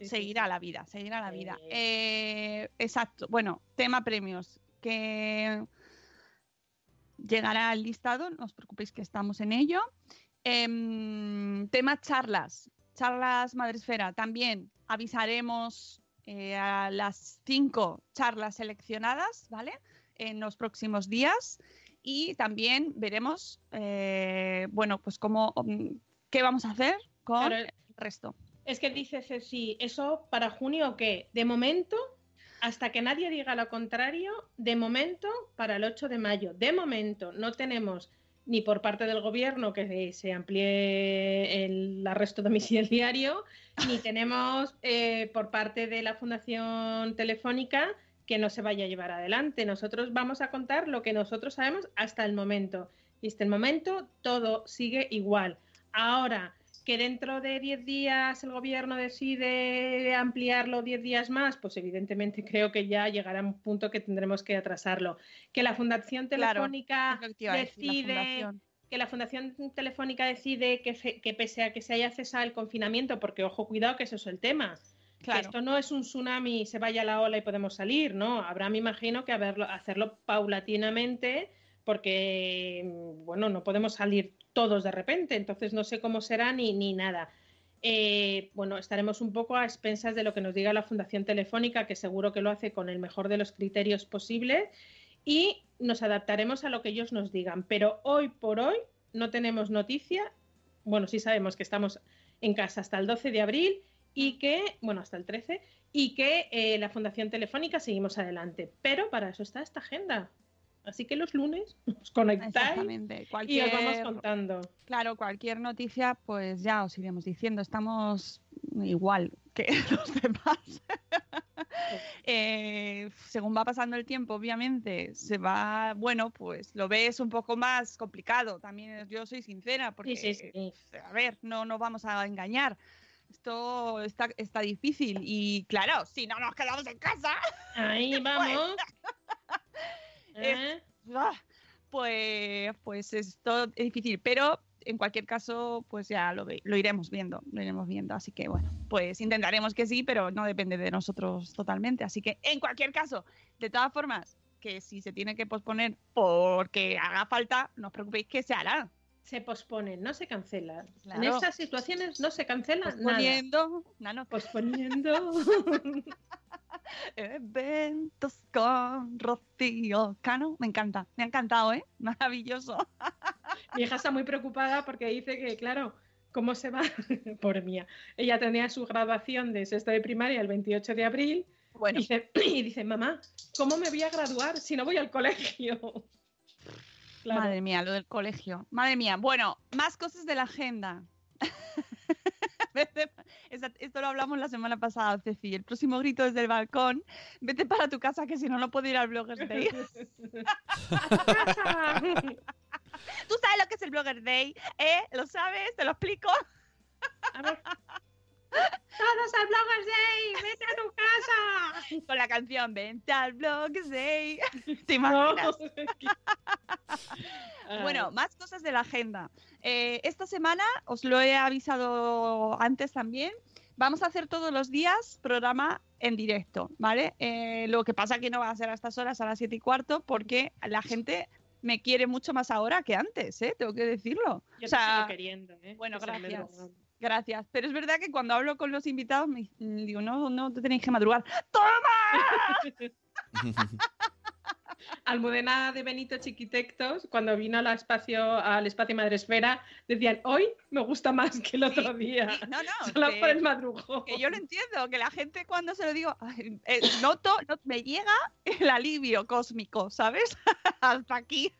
Seguirá la vida, seguirá la vida. Eh, exacto. Bueno, tema premios. Que llegará al listado, no os preocupéis que estamos en ello. Em, tema charlas. Charlas Madresfera. También avisaremos eh, a las cinco charlas seleccionadas, ¿vale? En los próximos días. Y también veremos, eh, bueno, pues cómo, mm, qué vamos a hacer con Claro, el resto. Es que dice Ceci, ¿eso para junio o qué? De momento, hasta que nadie diga lo contrario, de momento para el 8 de mayo. De momento no tenemos ni por parte del gobierno que se amplíe el arresto domiciliario, ni [laughs] tenemos eh, por parte de la Fundación Telefónica que no se vaya a llevar adelante. Nosotros vamos a contar lo que nosotros sabemos hasta el momento. Y hasta el momento todo sigue igual. Ahora, que dentro de 10 días el gobierno decide ampliarlo 10 días más, pues evidentemente [laughs] creo que ya llegará un punto que tendremos que atrasarlo. Que la Fundación Telefónica la decide fundación. que la Fundación Telefónica decide que, que pese a que se haya cesado el confinamiento, porque ojo, cuidado que eso es el tema. que Claro. esto no es un tsunami, se vaya la ola y podemos salir, ¿no? Habrá, me imagino, que haberlo, hacerlo paulatinamente, porque, mm, bueno, no podemos salir todos de repente, entonces no sé cómo será ni, ni nada. Eh, bueno, estaremos un poco a expensas de lo que nos diga la Fundación Telefónica, que seguro que lo hace con el mejor de los criterios posibles, y nos adaptaremos a lo que ellos nos digan. Pero hoy por hoy no tenemos noticia. Bueno, sí sabemos que estamos en casa hasta el 12 de abril y que, bueno, hasta el 13, y que eh, la Fundación Telefónica seguimos adelante. Pero para eso está esta agenda. Así que los lunes [laughs] os conectáis y os vamos contando. Claro, cualquier noticia, pues ya os iremos diciendo. Estamos igual que [laughs] los demás. Eh, según va pasando el tiempo, obviamente, se va, bueno, pues lo ves un poco más complicado. También yo soy sincera, porque, Sí, sí, sí. a ver, no nos vamos a engañar. Esto está, está difícil y claro, si no nos quedamos en casa, Ahí [laughs] vamos. Es- ¿Eh? ah, pues, pues esto es difícil, pero en cualquier caso, pues ya lo, lo iremos viendo, lo iremos viendo. Así que bueno, pues intentaremos que sí, pero no depende de nosotros totalmente. Así que en cualquier caso, de todas formas, que si se tiene que posponer porque haga falta, no os preocupéis que se hará. Se pospone, no se cancela. En estas situaciones no se cancela nada. Posponiendo, no, no, Posponiendo. [laughs] eventos con Rocío Cano. Me encanta, me ha encantado, ¿eh? Maravilloso. Mi hija está muy preocupada porque dice que, claro, ¿cómo se va? [laughs] Por mía. Ella tenía su graduación de sexto de primaria el 28 de abril. Bueno. Y dice, [clears throat] y dice, mamá, ¿cómo me voy a graduar si no voy al colegio? [laughs] Claro. Madre mía, lo del colegio. Madre mía. Bueno, más cosas de la agenda. [laughs] Esto lo hablamos la semana pasada, Ceci. El próximo grito desde el balcón. Vete para tu casa que si no, no puedo ir al Bloggers Day. [laughs] ¿Tú sabes lo que es el Blogger Day? ¿Eh? ¿Lo sabes? ¿Te lo explico? A ver. Todos al Bloggers Day, vete a tu casa. [laughs] Con la canción Vente al Bloggers Day. [laughs] ¿Te imaginas? [laughs] Bueno, más cosas de la agenda. Eh, esta semana, os lo he avisado antes también, vamos a hacer todos los días programa en directo, ¿vale? Eh, lo que pasa que no va a ser a estas horas, a las 7 y cuarto, porque la gente me quiere mucho más ahora que antes, ¿eh? Tengo que decirlo. Yo o sea, te sigo queriendo, ¿eh? bueno, Que gracias. Gracias. Pero es verdad que cuando hablo con los invitados, me digo, no, no te tenéis que madrugar. ¡Toma! [laughs] Almudena de Benito Chiquitectos, cuando vino al espacio, al espacio Madresfera, decían, hoy me gusta más que el otro día. No, no. Solo que- por el madrujo. que yo lo entiendo, que la gente cuando se lo digo, eh, noto, no- me llega el alivio cósmico, ¿sabes? [laughs] Hasta aquí.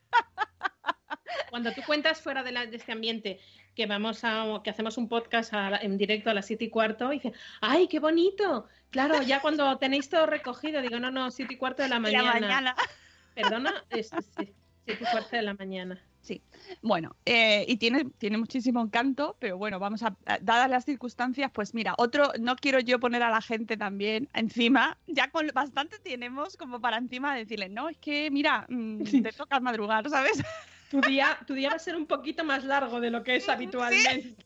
Cuando tú cuentas fuera de, la- de este ambiente que vamos a, que hacemos un podcast a en directo a las siete y cuarto, y dice, ¡ay, qué bonito! Claro, ya cuando [laughs] tenéis todo recogido, digo, no, no, siete y cuarto de la mañana. la mañana. [laughs] Perdona, es, sí, siete y cuarto de la mañana. Sí. Bueno, eh, y tiene, tiene muchísimo encanto, pero bueno, vamos a, a- dadas las circunstancias, pues mira, otro, no quiero yo poner a la gente también encima, ya con bastante tenemos como para encima decirle, no, es que mira, mm, te toca madrugar, ¿sabes? [laughs] Tu día, tu día va a ser un poquito más largo de lo que es habitualmente.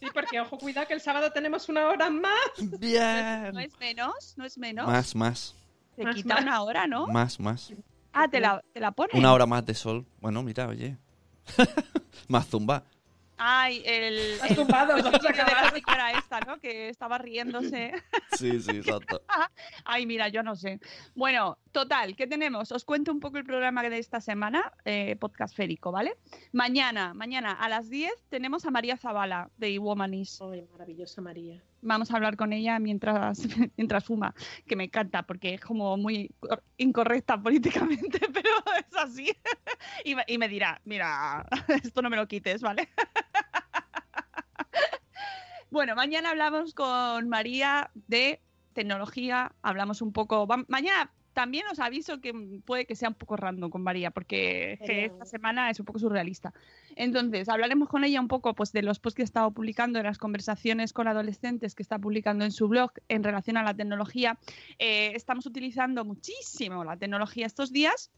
Sí, porque ojo, cuidado que el sábado tenemos una hora más. No Bien. es menos, no es menos. Más, más. Te Más, quita más. una hora, ¿no? Más, más. Ah, te la, te la pone. Una hora más de sol. Bueno, mira, oye. [laughs] más zumba. Ay, el. Has el- tumbado, el vamos a vídeo de la acabar. señora esta, ¿no? Que estaba riéndose. Sí, sí, exacto. [laughs] Ay, mira, yo no sé. Bueno, total, ¿qué tenemos? Os cuento un poco el programa de esta semana, eh, podcast férico, ¿vale? Mañana, mañana a las 10 tenemos a María Zavala de iWomanis. Ay, maravillosa María. Vamos a hablar con ella mientras, [laughs] mientras fuma, que me encanta porque es como muy cor- incorrecta políticamente, [laughs] pero es así. [laughs] Y me, y me dirá, mira, esto no me lo quites, ¿vale? Bueno, mañana hablamos con María de tecnología, hablamos un poco. va- mañana también os aviso que puede que sea un poco random con María, porque Genial. esta semana es un poco surrealista. Entonces, hablaremos con ella un poco pues, de los posts que ha estado publicando, de las conversaciones con adolescentes que está publicando en su blog en relación a la tecnología. Eh, estamos utilizando muchísimo la tecnología estos días.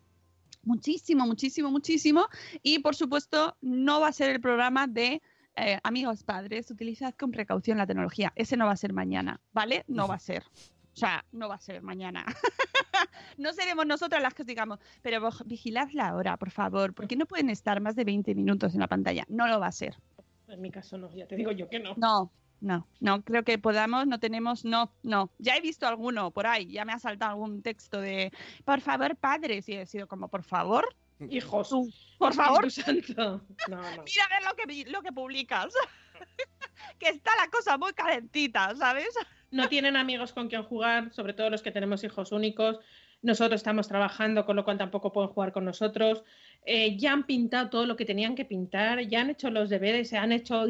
Muchísimo, muchísimo, muchísimo. Y por supuesto, no va a ser el programa de eh, amigos padres, utilizad con precaución la tecnología. Ese no va a ser mañana, ¿vale? No va a ser. O sea, no va a ser mañana. [laughs] no seremos nosotras las que os digamos, pero vigilad la hora, por favor, porque no pueden estar más de 20 minutos en la pantalla. No lo va a ser. En mi caso no, ya te digo yo que no. No, no, no creo que podamos, no tenemos, no, no. Ya he visto alguno por ahí, ya me ha saltado algún texto de, por favor, padres, y he sido como, por favor, Hijos, tú, por favor, Santo. No, no. mira a ver lo que, lo que publicas. [laughs] que está la cosa muy calentita, ¿sabes? No tienen amigos con quien jugar, sobre todo los que tenemos hijos únicos. Nosotros estamos trabajando, con lo cual tampoco pueden jugar con nosotros. Eh, ya han pintado todo lo que tenían que pintar, ya han hecho los deberes, se han hecho.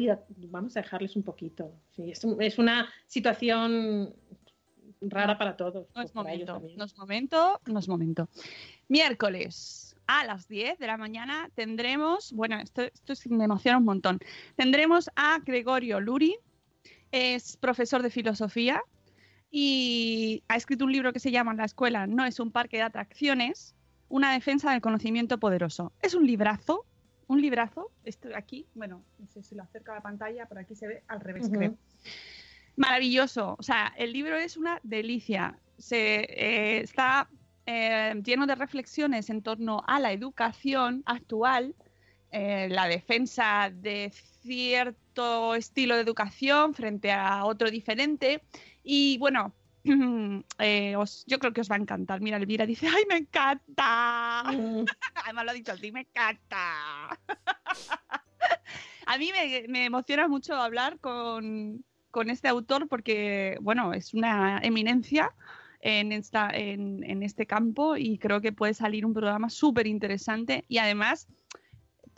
Vamos a dejarles un poquito. Sí, es, un- es una situación rara para todos. No es momento, no es momento, no es momento. Miércoles a las 10 de la mañana tendremos, bueno, esto, esto me emociona un montón, tendremos a Gregorio Luri, es profesor de filosofía y ha escrito un libro que se llama La escuela no es un parque de atracciones, una defensa del conocimiento poderoso. Es un librazo, un librazo, esto aquí, bueno, no sé si lo acerco a la pantalla, por aquí se ve al revés, creo maravilloso. O sea, el libro es una delicia. Se, eh, está eh, lleno de reflexiones en torno a la educación actual, eh, la defensa de cierto estilo de educación frente a otro diferente. Y bueno, [clears throat] eh, os- yo creo que os va a encantar. Mira, Elvira dice, ¡ay, me encanta! Mm. [laughs] Además lo ha dicho así, me encanta. [laughs] A mí me, me emociona mucho hablar con, con este autor porque, bueno, es una eminencia en, esta, en, en este campo y creo que puede salir un programa súper interesante y además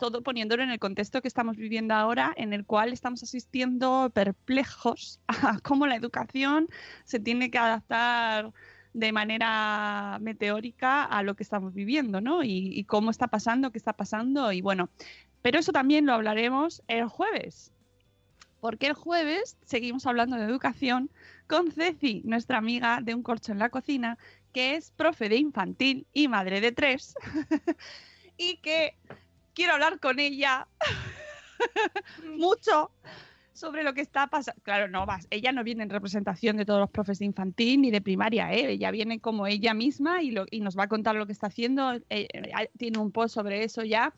todo poniéndolo en el contexto que estamos viviendo ahora, en el cual estamos asistiendo perplejos a [laughs] cómo la educación se tiene que adaptar de manera meteórica a lo que estamos viviendo, ¿no? Y, cómo está pasando, qué está pasando, y bueno, pero eso también lo hablaremos el jueves, porque el jueves seguimos hablando de educación con Ceci, nuestra amiga de Un Corcho en la Cocina, que es profe de infantil y madre de tres, [laughs] y que quiero hablar con ella mucho sobre lo que está pasando. Claro, no vas. Ella no viene en representación de todos los profes de infantil ni de primaria, ¿eh? Ella viene como ella misma y, lo- y nos va a contar lo que está haciendo. Eh, eh, tiene un post sobre eso ya.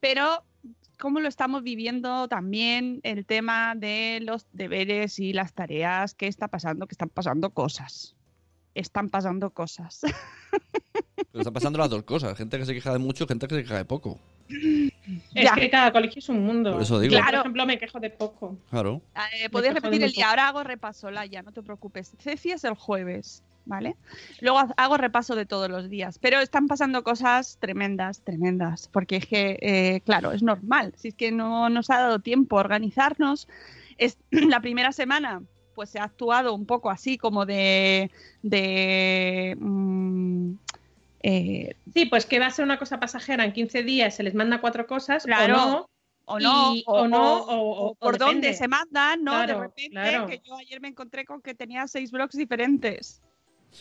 Pero cómo lo estamos viviendo también el tema de los deberes y las tareas, qué está pasando, que están pasando cosas. Están pasando cosas. [laughs] Pero están pasando las dos cosas. Gente que se queja de mucho, gente que se queja de poco. Es Ya. que cada colegio es un mundo. Por eso digo. Claro. por ejemplo, me quejo de poco. Claro. Eh, de repetir el día. Ahora hago repaso, Laia, no te preocupes. Ceci es el jueves, ¿vale? Luego ha- hago repaso de todos los días. Pero están pasando cosas tremendas, tremendas. Porque es que, eh, claro, es normal. Si es que no nos ha dado tiempo a organizarnos. Es [clears throat] la primera semana, pues se ha actuado un poco así como de. de mm, eh, Sí, pues que va a ser una cosa pasajera. En 15 días se les manda cuatro cosas Claro. o no. o no, Y- o, o no, o- o- o o por dónde se mandan, ¿no? de repente, claro. que yo ayer me encontré con que tenía seis blogs diferentes.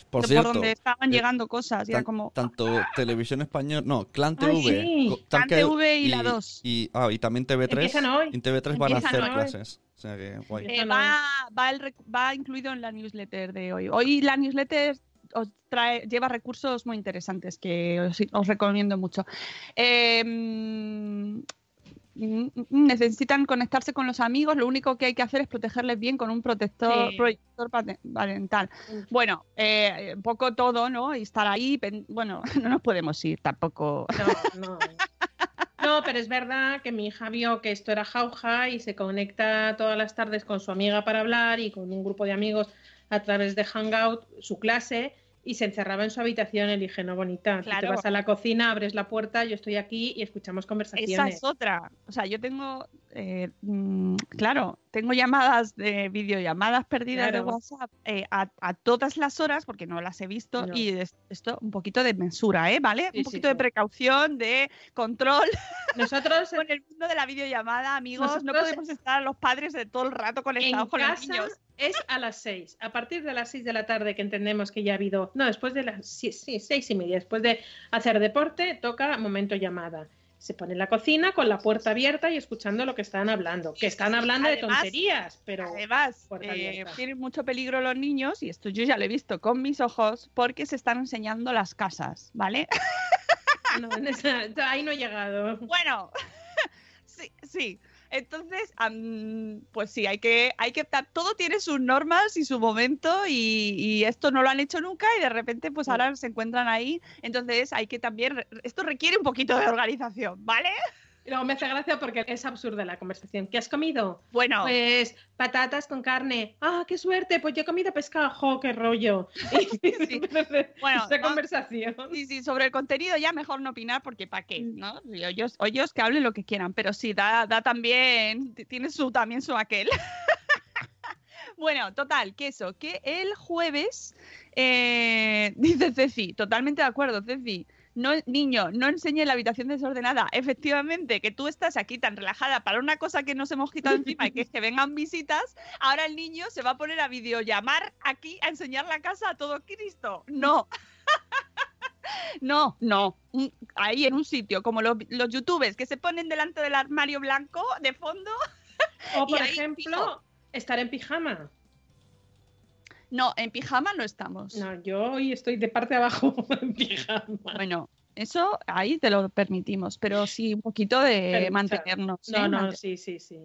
Por de cierto, por donde estaban eh, llegando cosas. Y era como, tanto Televisión Español, no, Clan Ay, TV, sí. co- Clan TV y la dos. Y, ah, y también TV3. Empiezan hoy. En TV3 van a hacer hoy. clases. O sea que guay. eh, va, va, el rec- va incluido en la newsletter de hoy. Hoy la newsletter os trae, lleva recursos muy interesantes que os, os recomiendo mucho. Eh, mm, necesitan conectarse con los amigos, lo único que hay que hacer es protegerles bien con un protector, Sí. protector pate- parental. Bueno, eh, un poco todo, ¿no? Y estar ahí, bueno, [laughs] no nos podemos ir tampoco. No, no. No, pero es verdad que mi hija vio que esto era jauja y se conecta todas las tardes con su amiga para hablar y con un grupo de amigos a través de Hangout, su clase, y se encerraba en su habitación. Y dije, no, bonita, tú te Claro. vas a la cocina, abres la puerta, yo estoy aquí y escuchamos conversaciones. Esa es otra. O sea, yo tengo, eh, mm, claro, tengo llamadas de videollamadas perdidas de Claro. WhatsApp eh, a, a todas las horas porque no las he visto No. y es- esto un poquito de mensura, ¿eh? ¿Vale? Sí, un sí, poquito de precaución, de control [laughs] Nosotros con el mundo de la videollamada, amigos. no podemos estar los padres de todo el rato en conectados con los niños. Es a las seis. A partir de las seis de la tarde que entendemos que ya ha habido, no, después de las sí, sí, seis y media, después de hacer deporte, toca momento llamada. Se pone en la cocina con la puerta abierta y escuchando lo que están hablando. Que están hablando de tonterías, pero Además, eh, tienen mucho peligro los niños, y esto yo ya lo he visto con mis ojos, porque se están enseñando las casas, ¿vale? no, en esa- ahí no he llegado. [laughs] Bueno, [laughs] sí, sí. Entonces, am, pues sí, hay que, hay que, ta- todo tiene sus normas y su momento y, y esto no lo han hecho nunca y de repente pues ahora se encuentran ahí. Entonces hay que también, esto requiere un poquito de organización, ¿vale? Luego me hace gracia porque es absurda la conversación. ¿Qué has comido? Bueno, Pues patatas con carne. ¡Ah, qué suerte! Pues yo he comido pescado. ¡Jo, qué rollo! [laughs] [laughs] Bueno, esa no- conversación. Sí, sí, sobre el contenido ya mejor no opinar porque ¿para qué? ¿no? Y Ellos, ellos que hablen lo que quieran, pero sí, da, da también, tiene su, también su aquel. [laughs] bueno, total, que eso, que el jueves, eh, dice Ceci, totalmente de acuerdo, Ceci. No, niño, no enseñe la habitación desordenada. Efectivamente, que tú estás aquí tan relajada para una cosa que nos hemos quitado encima y que es que vengan visitas, ahora el niño se va a poner a videollamar aquí a enseñar la casa a todo Cristo. No. [laughs] No, no. Ahí en un sitio, como los, los youtubers que se ponen delante del armario blanco de fondo. O, [laughs] y por ahí ejemplo, estar en pijama. No, en pijama no estamos. No, yo hoy estoy de parte abajo [laughs] en pijama. Bueno, eso ahí te lo permitimos, pero sí un poquito de mantenernos. No, ¿eh? no, Mantener- sí, sí, sí.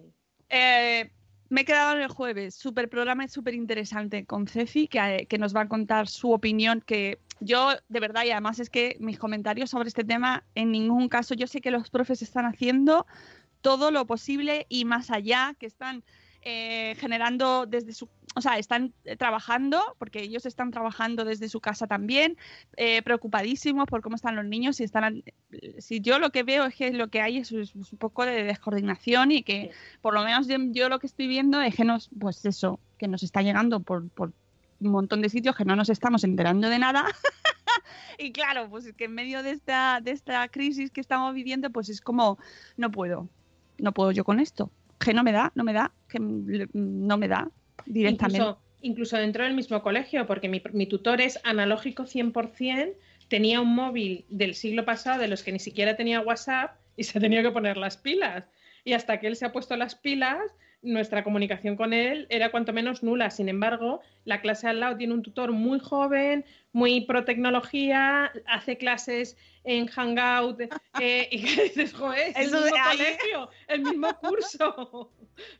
Eh, me he quedado en el jueves, súper programa y súper interesante con Ceci, que, que nos va a contar su opinión, que yo de verdad, y además es que mis comentarios sobre este tema, en ningún caso, yo sé que los profes están haciendo todo lo posible y más allá, que están eh, generando desde su, o sea, están eh, trabajando, porque ellos están trabajando desde su casa también, eh, preocupadísimos por cómo están los niños, si están, si yo lo que veo es que lo que hay es, un poco de descoordinación y que por lo menos yo, lo que estoy viendo es que nos, pues eso, que nos está llegando por, por un montón de sitios que no nos estamos enterando de nada. [laughs] y claro, pues es que en medio de esta, de esta crisis que estamos viviendo, pues es como, no puedo, no puedo yo con esto. Que no me da, no me da, que no me da directamente. Incluso, incluso dentro del mismo colegio, porque mi, mi tutor es analógico 100%, tenía un móvil del siglo pasado de los que ni siquiera tenía WhatsApp y se tenía que poner las pilas. Y hasta que él se ha puesto las pilas, nuestra comunicación con él era cuanto menos nula. Sin embargo, la clase al lado tiene un tutor muy joven, muy pro tecnología, hace clases en Hangout eh, [laughs] y que dices, joder, es el mismo colegio, el mismo [laughs] curso.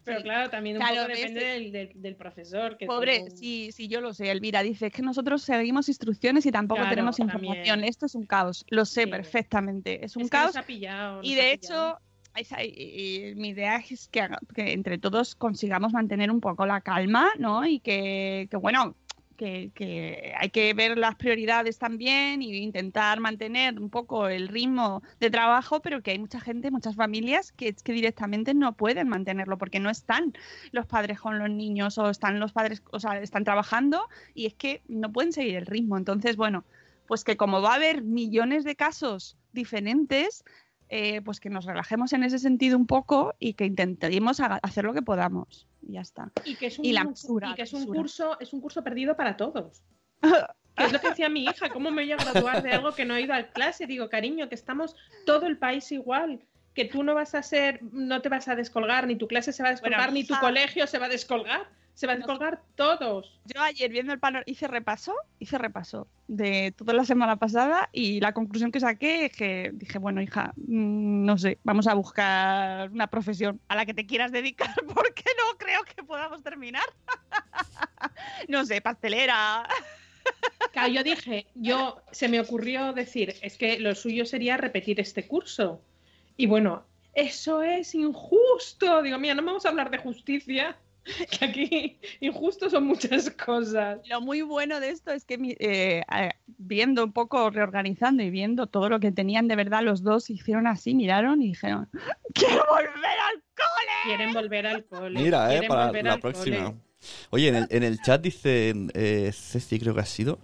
Pero Sí. claro, también un Claro, poco depende del, del- del profesor. Que Pobre, tú- sí, sí, yo lo sé, Elvira. Dice, es que nosotros seguimos instrucciones y tampoco Claro, tenemos también. información. Esto es un caos, lo sé Sí. perfectamente. Es un Es caos. pillado, y de hecho, mi idea es que, que entre todos consigamos mantener un poco la calma, ¿no? Y que, que, bueno, que, hay que ver las prioridades también e intentar mantener un poco el ritmo de trabajo, pero que hay mucha gente, muchas familias que, que directamente no pueden mantenerlo porque no están los padres con los niños o están los padres, o sea, están trabajando y es que no pueden seguir el ritmo. Entonces, bueno, pues que como va a haber millones de casos diferentes, eh, pues que nos relajemos en ese sentido un poco y que intentemos hacer lo que podamos. Y ya está. Y que es un, y la mesura, y que es un curso, es un curso perdido para todos. [laughs] Que es lo que decía mi hija, ¿cómo me voy a graduar de algo que no he ido a clase? Digo, cariño, que estamos todo el país igual, que tú no vas a ser, no te vas a descolgar, ni tu clase se va a descolgar, Bueno, ni tu hija. colegio se va a descolgar, se va a descolgar todos. Yo ayer viendo el panorama hice repaso, hice repaso de toda la semana pasada y la conclusión que saqué es que dije, bueno, hija, mm, no sé, vamos a buscar una profesión a la que te quieras dedicar [laughs] porque no creo que podamos terminar. [laughs] no sé, pastelera. Claro, yo dije, yo se me ocurrió decir, es que lo suyo sería repetir este curso. Y bueno, eso es injusto. Digo, mira, no vamos a hablar de justicia, [laughs] que aquí injusto son muchas cosas. Lo muy bueno de esto es que eh, viendo un poco, reorganizando y viendo todo lo que tenían de verdad los dos, hicieron así, miraron y dijeron, quiero volver al cole. Quieren volver al cole. Mira, eh, para la próxima. cole. Oye, en el, en el chat dicen, eh, Ceci creo que ha sido,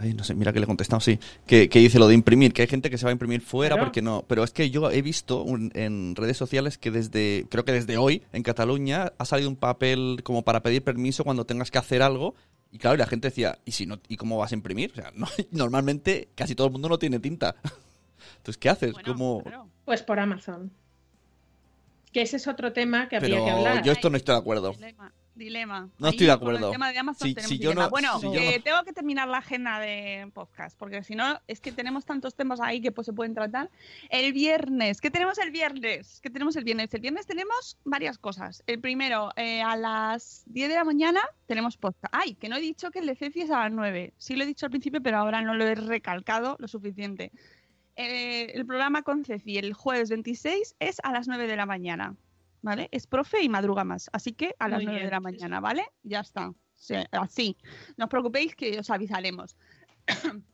ay, no sé, mira que le he contestado, sí, que, que dice lo de imprimir, que hay gente que se va a imprimir fuera porque no, pero es que yo he visto un- en redes sociales que desde, creo que desde hoy, en Cataluña, ha salido un papel como para pedir permiso cuando tengas que hacer algo, y claro, y la gente decía, ¿y si no, y cómo vas a imprimir? O sea, [laughs] no- normalmente casi todo el mundo no tiene tinta. [laughs] Entonces, ¿qué haces? ¿Cómo? Pues por Amazon. Que ese es otro tema que habría que hablar. yo esto no estoy de acuerdo. Dilema. No Ahí estoy de con el acuerdo. tema de Amazon Si- yo no- bueno, si yo que no- tengo que terminar la agenda de podcast, porque si no, es que tenemos tantos temas ahí que pues, se pueden tratar. El viernes, ¿qué tenemos el viernes? ¿Qué tenemos el viernes? El viernes tenemos varias cosas. El primero, eh, a las 10 de la mañana tenemos podcast. Ay, que no he dicho que el de Ceci es a las 9. Sí lo he dicho al principio, pero ahora no lo he recalcado lo suficiente. Eh, el programa con Ceci el jueves 26 es a las 9 de la mañana. ¿Vale? Es profe y madruga más. Así que a las Muy 9 de la mañana, ¿vale? Ya está. Sí, así. No os preocupéis que os avisaremos. [coughs]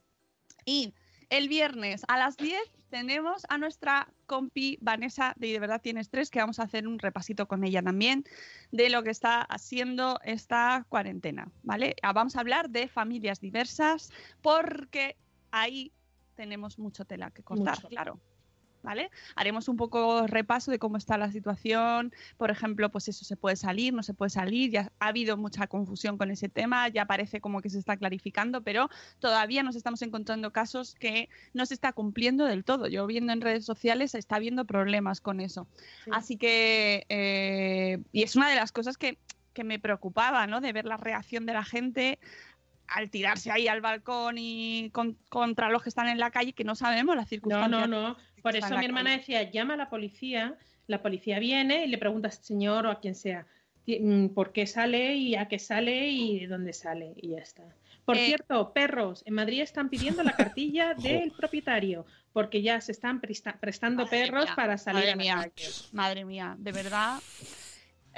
y el viernes a las 10 tenemos a nuestra compi Vanessa de de verdad tienes tres, que vamos a hacer un repasito con ella también de lo que está haciendo esta cuarentena, ¿vale? Ah, Vamos a hablar de familias diversas porque ahí tenemos mucho tela que cortar, Mucho. claro. ¿Vale? Haremos un poco repaso de cómo está la situación. Por ejemplo, pues eso se puede salir, no se puede salir. Ya ha habido mucha confusión con ese tema, ya parece como que se está clarificando, pero todavía nos estamos encontrando casos que no se está cumpliendo del todo. Yo viendo en redes sociales está habiendo problemas con eso. Así que, eh, y es una de las cosas que, que me preocupaba, ¿no? De ver la reacción de la gente al tirarse ahí al balcón y con- contra los que están en la calle, que no sabemos las No, circunstancias. no, no. Por está eso mi hermana calle. decía, llama a la policía, la policía viene y le pregunta al señor o a quien sea mm, por qué sale y a qué sale y de dónde sale y ya está. Por Eh, cierto, perros, en Madrid están pidiendo la cartilla [laughs] del propietario porque ya se están presta- prestando Madre perros mía, para salir madre a la mía, calle. Madre mía, de verdad.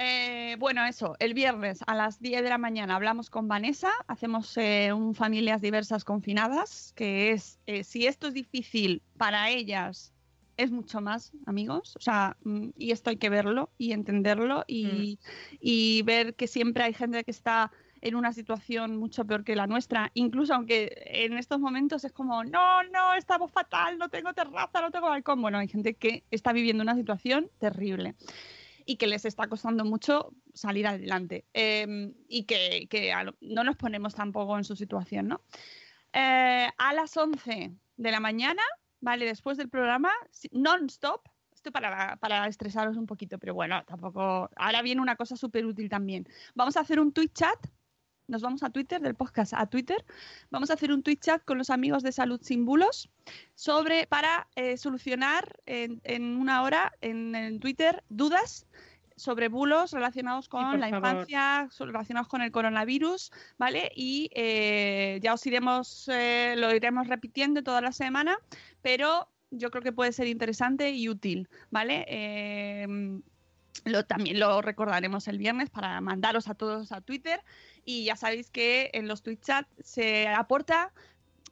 Eh, bueno, eso, el viernes a las 10 de la mañana hablamos con Vanessa, hacemos eh, un Familias Diversas Confinadas, que es, eh, si esto es difícil para ellas, es mucho más, amigos. O sea, mm, y esto hay que verlo y entenderlo y, y ver que siempre hay gente que está en una situación mucho peor que la nuestra, incluso aunque en estos momentos es como, no, no, estamos fatal, no tengo terraza, no tengo balcón. Bueno, hay gente que está viviendo una situación terrible y que les está costando mucho salir adelante eh, y que, que no nos ponemos tampoco en su situación, ¿no? Eh, a las 11 de la mañana, ¿vale? Después del programa, non-stop, esto para, para estresaros un poquito, pero bueno, tampoco... Ahora viene una cosa súper útil también. Vamos a hacer un tweet chat. Nos vamos a Twitter, del podcast a Twitter. Vamos a hacer un tweet chat con los amigos de Salud Sin Bulos sobre, para eh, solucionar en, en una hora en, en Twitter dudas sobre bulos relacionados con la favor. infancia, relacionados con el coronavirus, ¿vale? Y eh, ya os iremos, eh, lo iremos repitiendo toda la semana, pero yo creo que puede ser interesante y útil, ¿vale? Eh, lo, también lo recordaremos el viernes para mandaros a todos a Twitter y ya sabéis que en los Twitch chat se aporta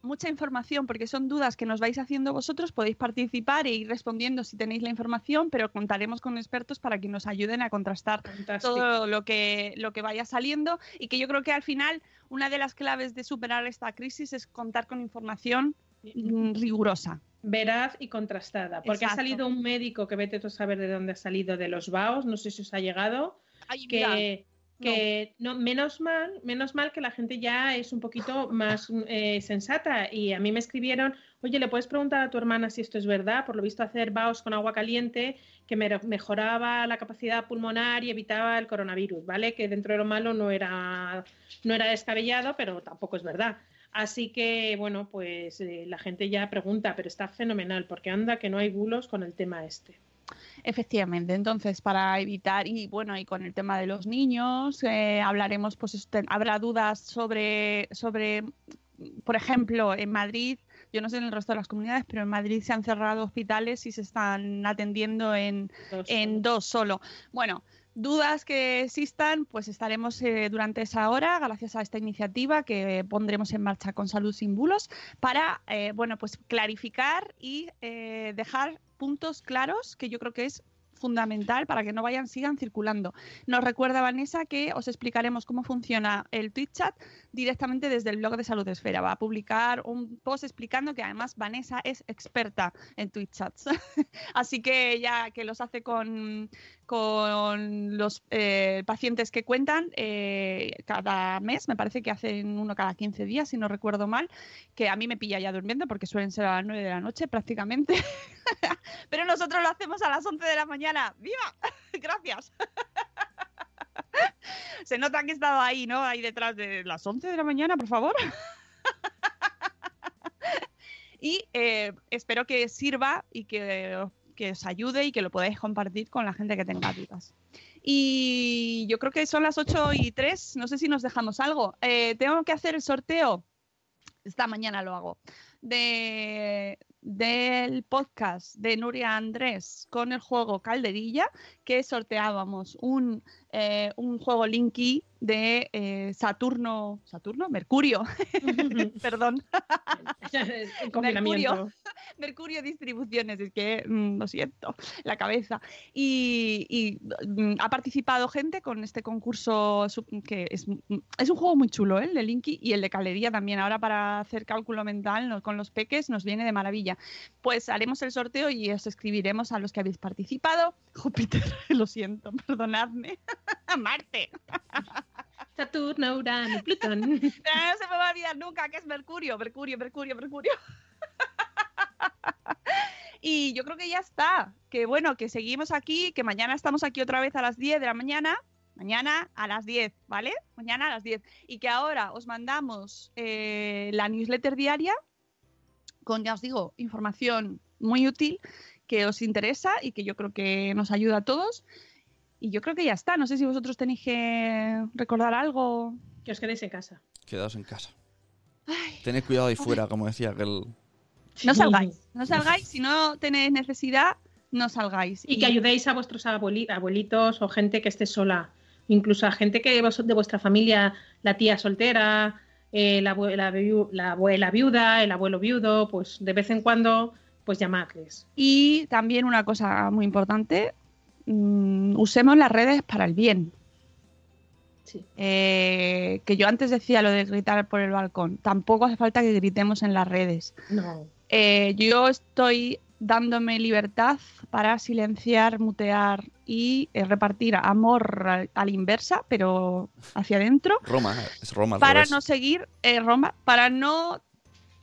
mucha información porque son dudas que nos vais haciendo vosotros, podéis participar e ir respondiendo si tenéis la información, pero contaremos con expertos para que nos ayuden a contrastar Fantástico. todo lo que, lo que vaya saliendo y que yo creo que al final una de las claves de superar esta crisis es contar con información rigurosa. Veraz y contrastada. Porque ha salido un médico que vete tú a saber de dónde ha salido de los BAOS, no sé si os ha llegado, Ay, mira, que, no. menos mal, menos mal que la gente ya es un poquito más eh, sensata. Y a mí me escribieron, oye, ¿le puedes preguntar a tu hermana si esto es verdad? Por lo visto hacer BAOS con agua caliente que me- mejoraba la capacidad pulmonar y evitaba el coronavirus, ¿vale? Que dentro de lo malo no era, no era descabellado, pero tampoco es verdad. Así que, bueno, pues eh, la gente ya pregunta, pero está fenomenal, porque anda que no hay bulos con el tema este. Efectivamente, entonces para evitar y bueno y con el tema de los niños eh, hablaremos pues este- habrá dudas sobre sobre por ejemplo en Madrid yo no sé en el resto de las comunidades pero en Madrid se han cerrado hospitales y se están atendiendo en Dos en dos solo. Bueno dudas que existan pues estaremos eh, durante esa hora gracias a esta iniciativa que pondremos en marcha con Salud sin bulos para eh, bueno pues clarificar y eh, dejar puntos claros que yo creo que es fundamental para que no vayan, sigan circulando. Nos recuerda Vanessa que os explicaremos cómo funciona el Twitch chat directamente desde el blog de Salud Esfera. Va a publicar un post explicando que además Vanessa es experta en Twitch chats. [laughs] Así que ya que los hace con, con los eh, pacientes que cuentan eh, cada mes, me parece que hacen uno cada 15 días, si no recuerdo mal, que a mí me pilla ya durmiendo porque suelen ser a las 9 de la noche prácticamente. [laughs] Pero nosotros lo hacemos a las 11 de la mañana. ¡Viva! [laughs] Gracias. [laughs] Se nota que he estado ahí, ¿no? Ahí detrás de las 11 de la mañana, por favor. y eh, espero que sirva y que, que os ayude y que lo podáis compartir con la gente que tenga dudas. Y yo creo que son las 8 y 3. No sé si nos dejamos algo. Eh, tengo que hacer el sorteo. Esta mañana lo hago. De, del podcast de Nuria Andrés con el juego Calderilla, que sorteábamos un, eh, un juego Linky de eh, Saturno, Saturno, Mercurio, [laughs] perdón, [laughs] Mercurio, [laughs] Mercurio Distribuciones, es que mm, lo siento, la cabeza. Y, y, mm, ha participado gente con este concurso que es, mm, es un juego muy chulo, ¿eh? el de Linky y el de Caldería también. Ahora para hacer cálculo mental no- con los peques nos viene de maravilla. Pues haremos el sorteo y os escribiremos a los que habéis participado. Júpiter, lo siento, perdonadme. Marte. Saturno, Urano, Plutón. [laughs] [laughs] No se me va a olvidar nunca que es Mercurio, Mercurio, Mercurio, Mercurio. [laughs] y yo creo que ya está. Que bueno, que seguimos aquí, que mañana estamos aquí otra vez a las 10 de la mañana. Mañana a las 10, ¿vale? Mañana a las 10. Y que ahora os mandamos eh, la newsletter diaria con, ya os digo, información muy útil que os interesa y que yo creo que nos ayuda a todos. Y yo creo que ya está. No sé si vosotros tenéis que recordar algo. Que os quedéis en casa. Quedaos en casa. Tened cuidado ahí fuera, como decía aquel. No salgáis, no salgáis. Si no tenéis necesidad, no salgáis. Y que ayudéis a vuestros abueli- abuelitos o gente que esté sola. Incluso a gente que de vuestra familia, la tía soltera, eh, la, abue- la viu- la abuela viuda, el abuelo viudo, pues de vez en cuando, pues llamadles. Y también una cosa muy importante, mm, usemos las redes para el bien. Sí. Eh, que yo antes decía lo de gritar por el balcón. Tampoco hace falta que gritemos en las redes. No. Eh, yo estoy dándome libertad para silenciar, mutear y eh, repartir amor a, a la inversa, pero hacia adentro. Roma, es Roma. al para revés. no seguir eh, Roma, para no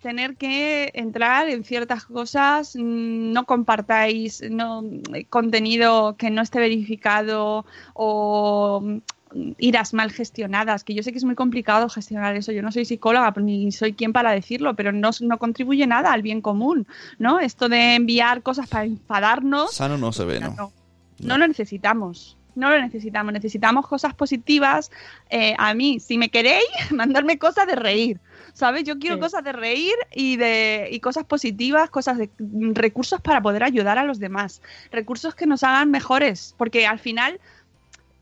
tener que entrar en ciertas cosas, mm, no compartáis no, eh, contenido que no esté verificado o mm, iras mal gestionadas, que yo sé que es muy complicado gestionar eso, yo no soy psicóloga ni soy quien para decirlo, pero no, no contribuye nada al bien común, ¿no? Esto de enviar cosas para enfadarnos, Sano no se ve, ¿no? no, no lo necesitamos. No lo necesitamos, necesitamos cosas positivas. Eh, a mí, si me queréis, [laughs] mandarme cosas de reír, ¿sabes? Yo quiero Sí. cosas de reír y de y cosas positivas, cosas de mm, recursos para poder ayudar a los demás, recursos que nos hagan mejores, porque al final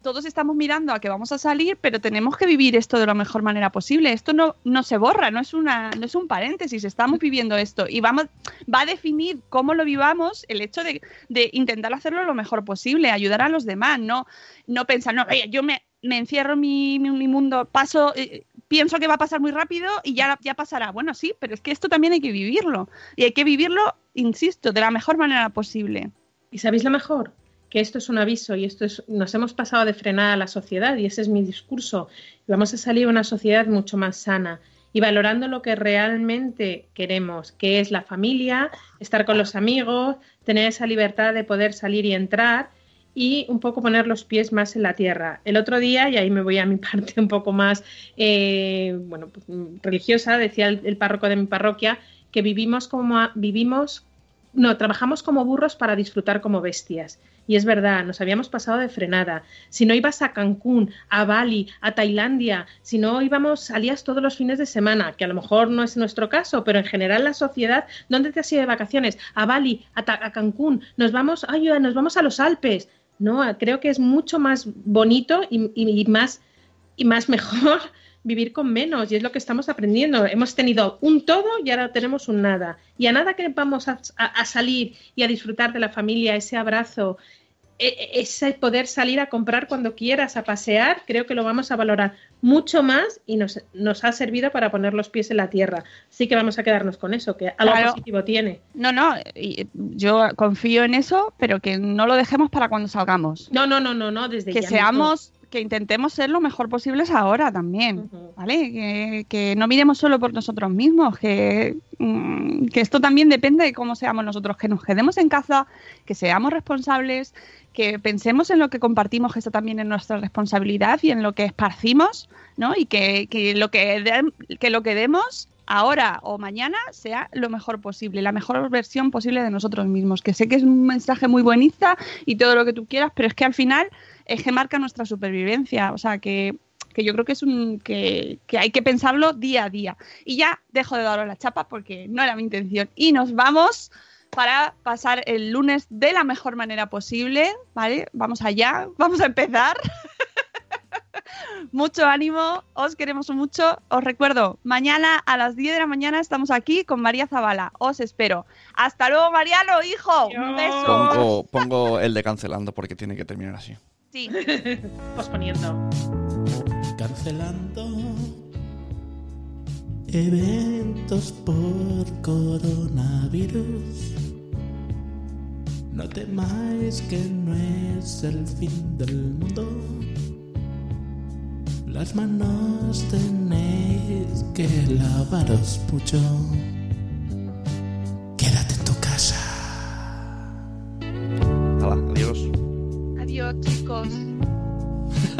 todos estamos mirando a que vamos a salir, pero tenemos que vivir esto de la mejor manera posible. Esto no, no se borra, no es, una, no es un paréntesis, estamos viviendo esto y vamos, va a definir cómo lo vivamos el hecho de, de intentar hacerlo lo mejor posible, ayudar a los demás, no, no pensar, no, oye, yo me, me encierro en mi, mi, mi mundo, paso, eh, pienso que va a pasar muy rápido y ya, ya pasará. Bueno, sí, pero es que esto también hay que vivirlo y hay que vivirlo, insisto, de la mejor manera posible. ¿Y sabéis lo mejor? Que esto es un aviso y esto es, nos hemos pasado de frenar a la sociedad y ese es mi discurso. Vamos a salir a una sociedad mucho más sana y valorando lo que realmente queremos, que es la familia, estar con los amigos, tener esa libertad de poder salir y entrar y un poco poner los pies más en la tierra. El otro día, y ahí me voy a mi [laughs] parte un poco más eh, bueno, pues, religiosa, decía el, el párroco de mi parroquia, que vivimos como a- vivimos no, trabajamos como burros para disfrutar como bestias. Y es verdad, nos habíamos pasado de frenada. Si no ibas a Cancún, a Bali, a Tailandia, si no íbamos, salías todos los fines de semana, que a lo mejor no es nuestro caso, pero en general la sociedad, ¿dónde te has ido de vacaciones? A Bali, a, a Cancún, nos vamos, ay, nos vamos a los Alpes. No, creo que es mucho más bonito y más y más mejor vivir con menos y es lo que estamos aprendiendo. Hemos tenido un todo y ahora tenemos un nada. Y a nada que vamos a, a- a salir y a disfrutar de la familia, ese abrazo, e- e- ese poder salir a comprar cuando quieras, a pasear, creo que lo vamos a valorar mucho más y nos, nos ha servido para poner los pies en la tierra. Así que vamos a quedarnos con eso, que algo Claro. positivo tiene. No, no, y- yo confío en eso, pero que no lo dejemos para cuando salgamos. No, no, no, no, no, desde que ya seamos que intentemos ser lo mejor posibles ahora también, ¿vale? Que, que no miremos solo por nosotros mismos, que, mm, que esto también depende de cómo seamos nosotros, que nos quedemos en casa, que seamos responsables, que pensemos en lo que compartimos, que esto también es nuestra responsabilidad y en lo que esparcimos, ¿no? Y que, que lo que, de- que lo que demos ahora o mañana sea lo mejor posible, la mejor versión posible de nosotros mismos. Que sé que es un mensaje muy buenista y todo lo que tú quieras, pero es que al final es que marca nuestra supervivencia. O sea, que, que yo creo que es un que, que hay que pensarlo día a día. Y ya dejo de daros la chapa porque no era mi intención. Y nos vamos para pasar el lunes de la mejor manera posible, ¿vale? Vamos allá, vamos a empezar. [laughs] mucho ánimo, os queremos mucho. Os recuerdo, mañana a las 10 de la mañana estamos aquí con María Zavala. Os espero. Hasta luego, Mariano, hijo. Un beso. Pongo, pongo el de cancelando porque tiene que terminar así. Sí. [laughs] Posponiendo. Cancelando eventos por coronavirus. No temáis que no es el fin del mundo. Las manos tenéis que lavaros mucho. Quédate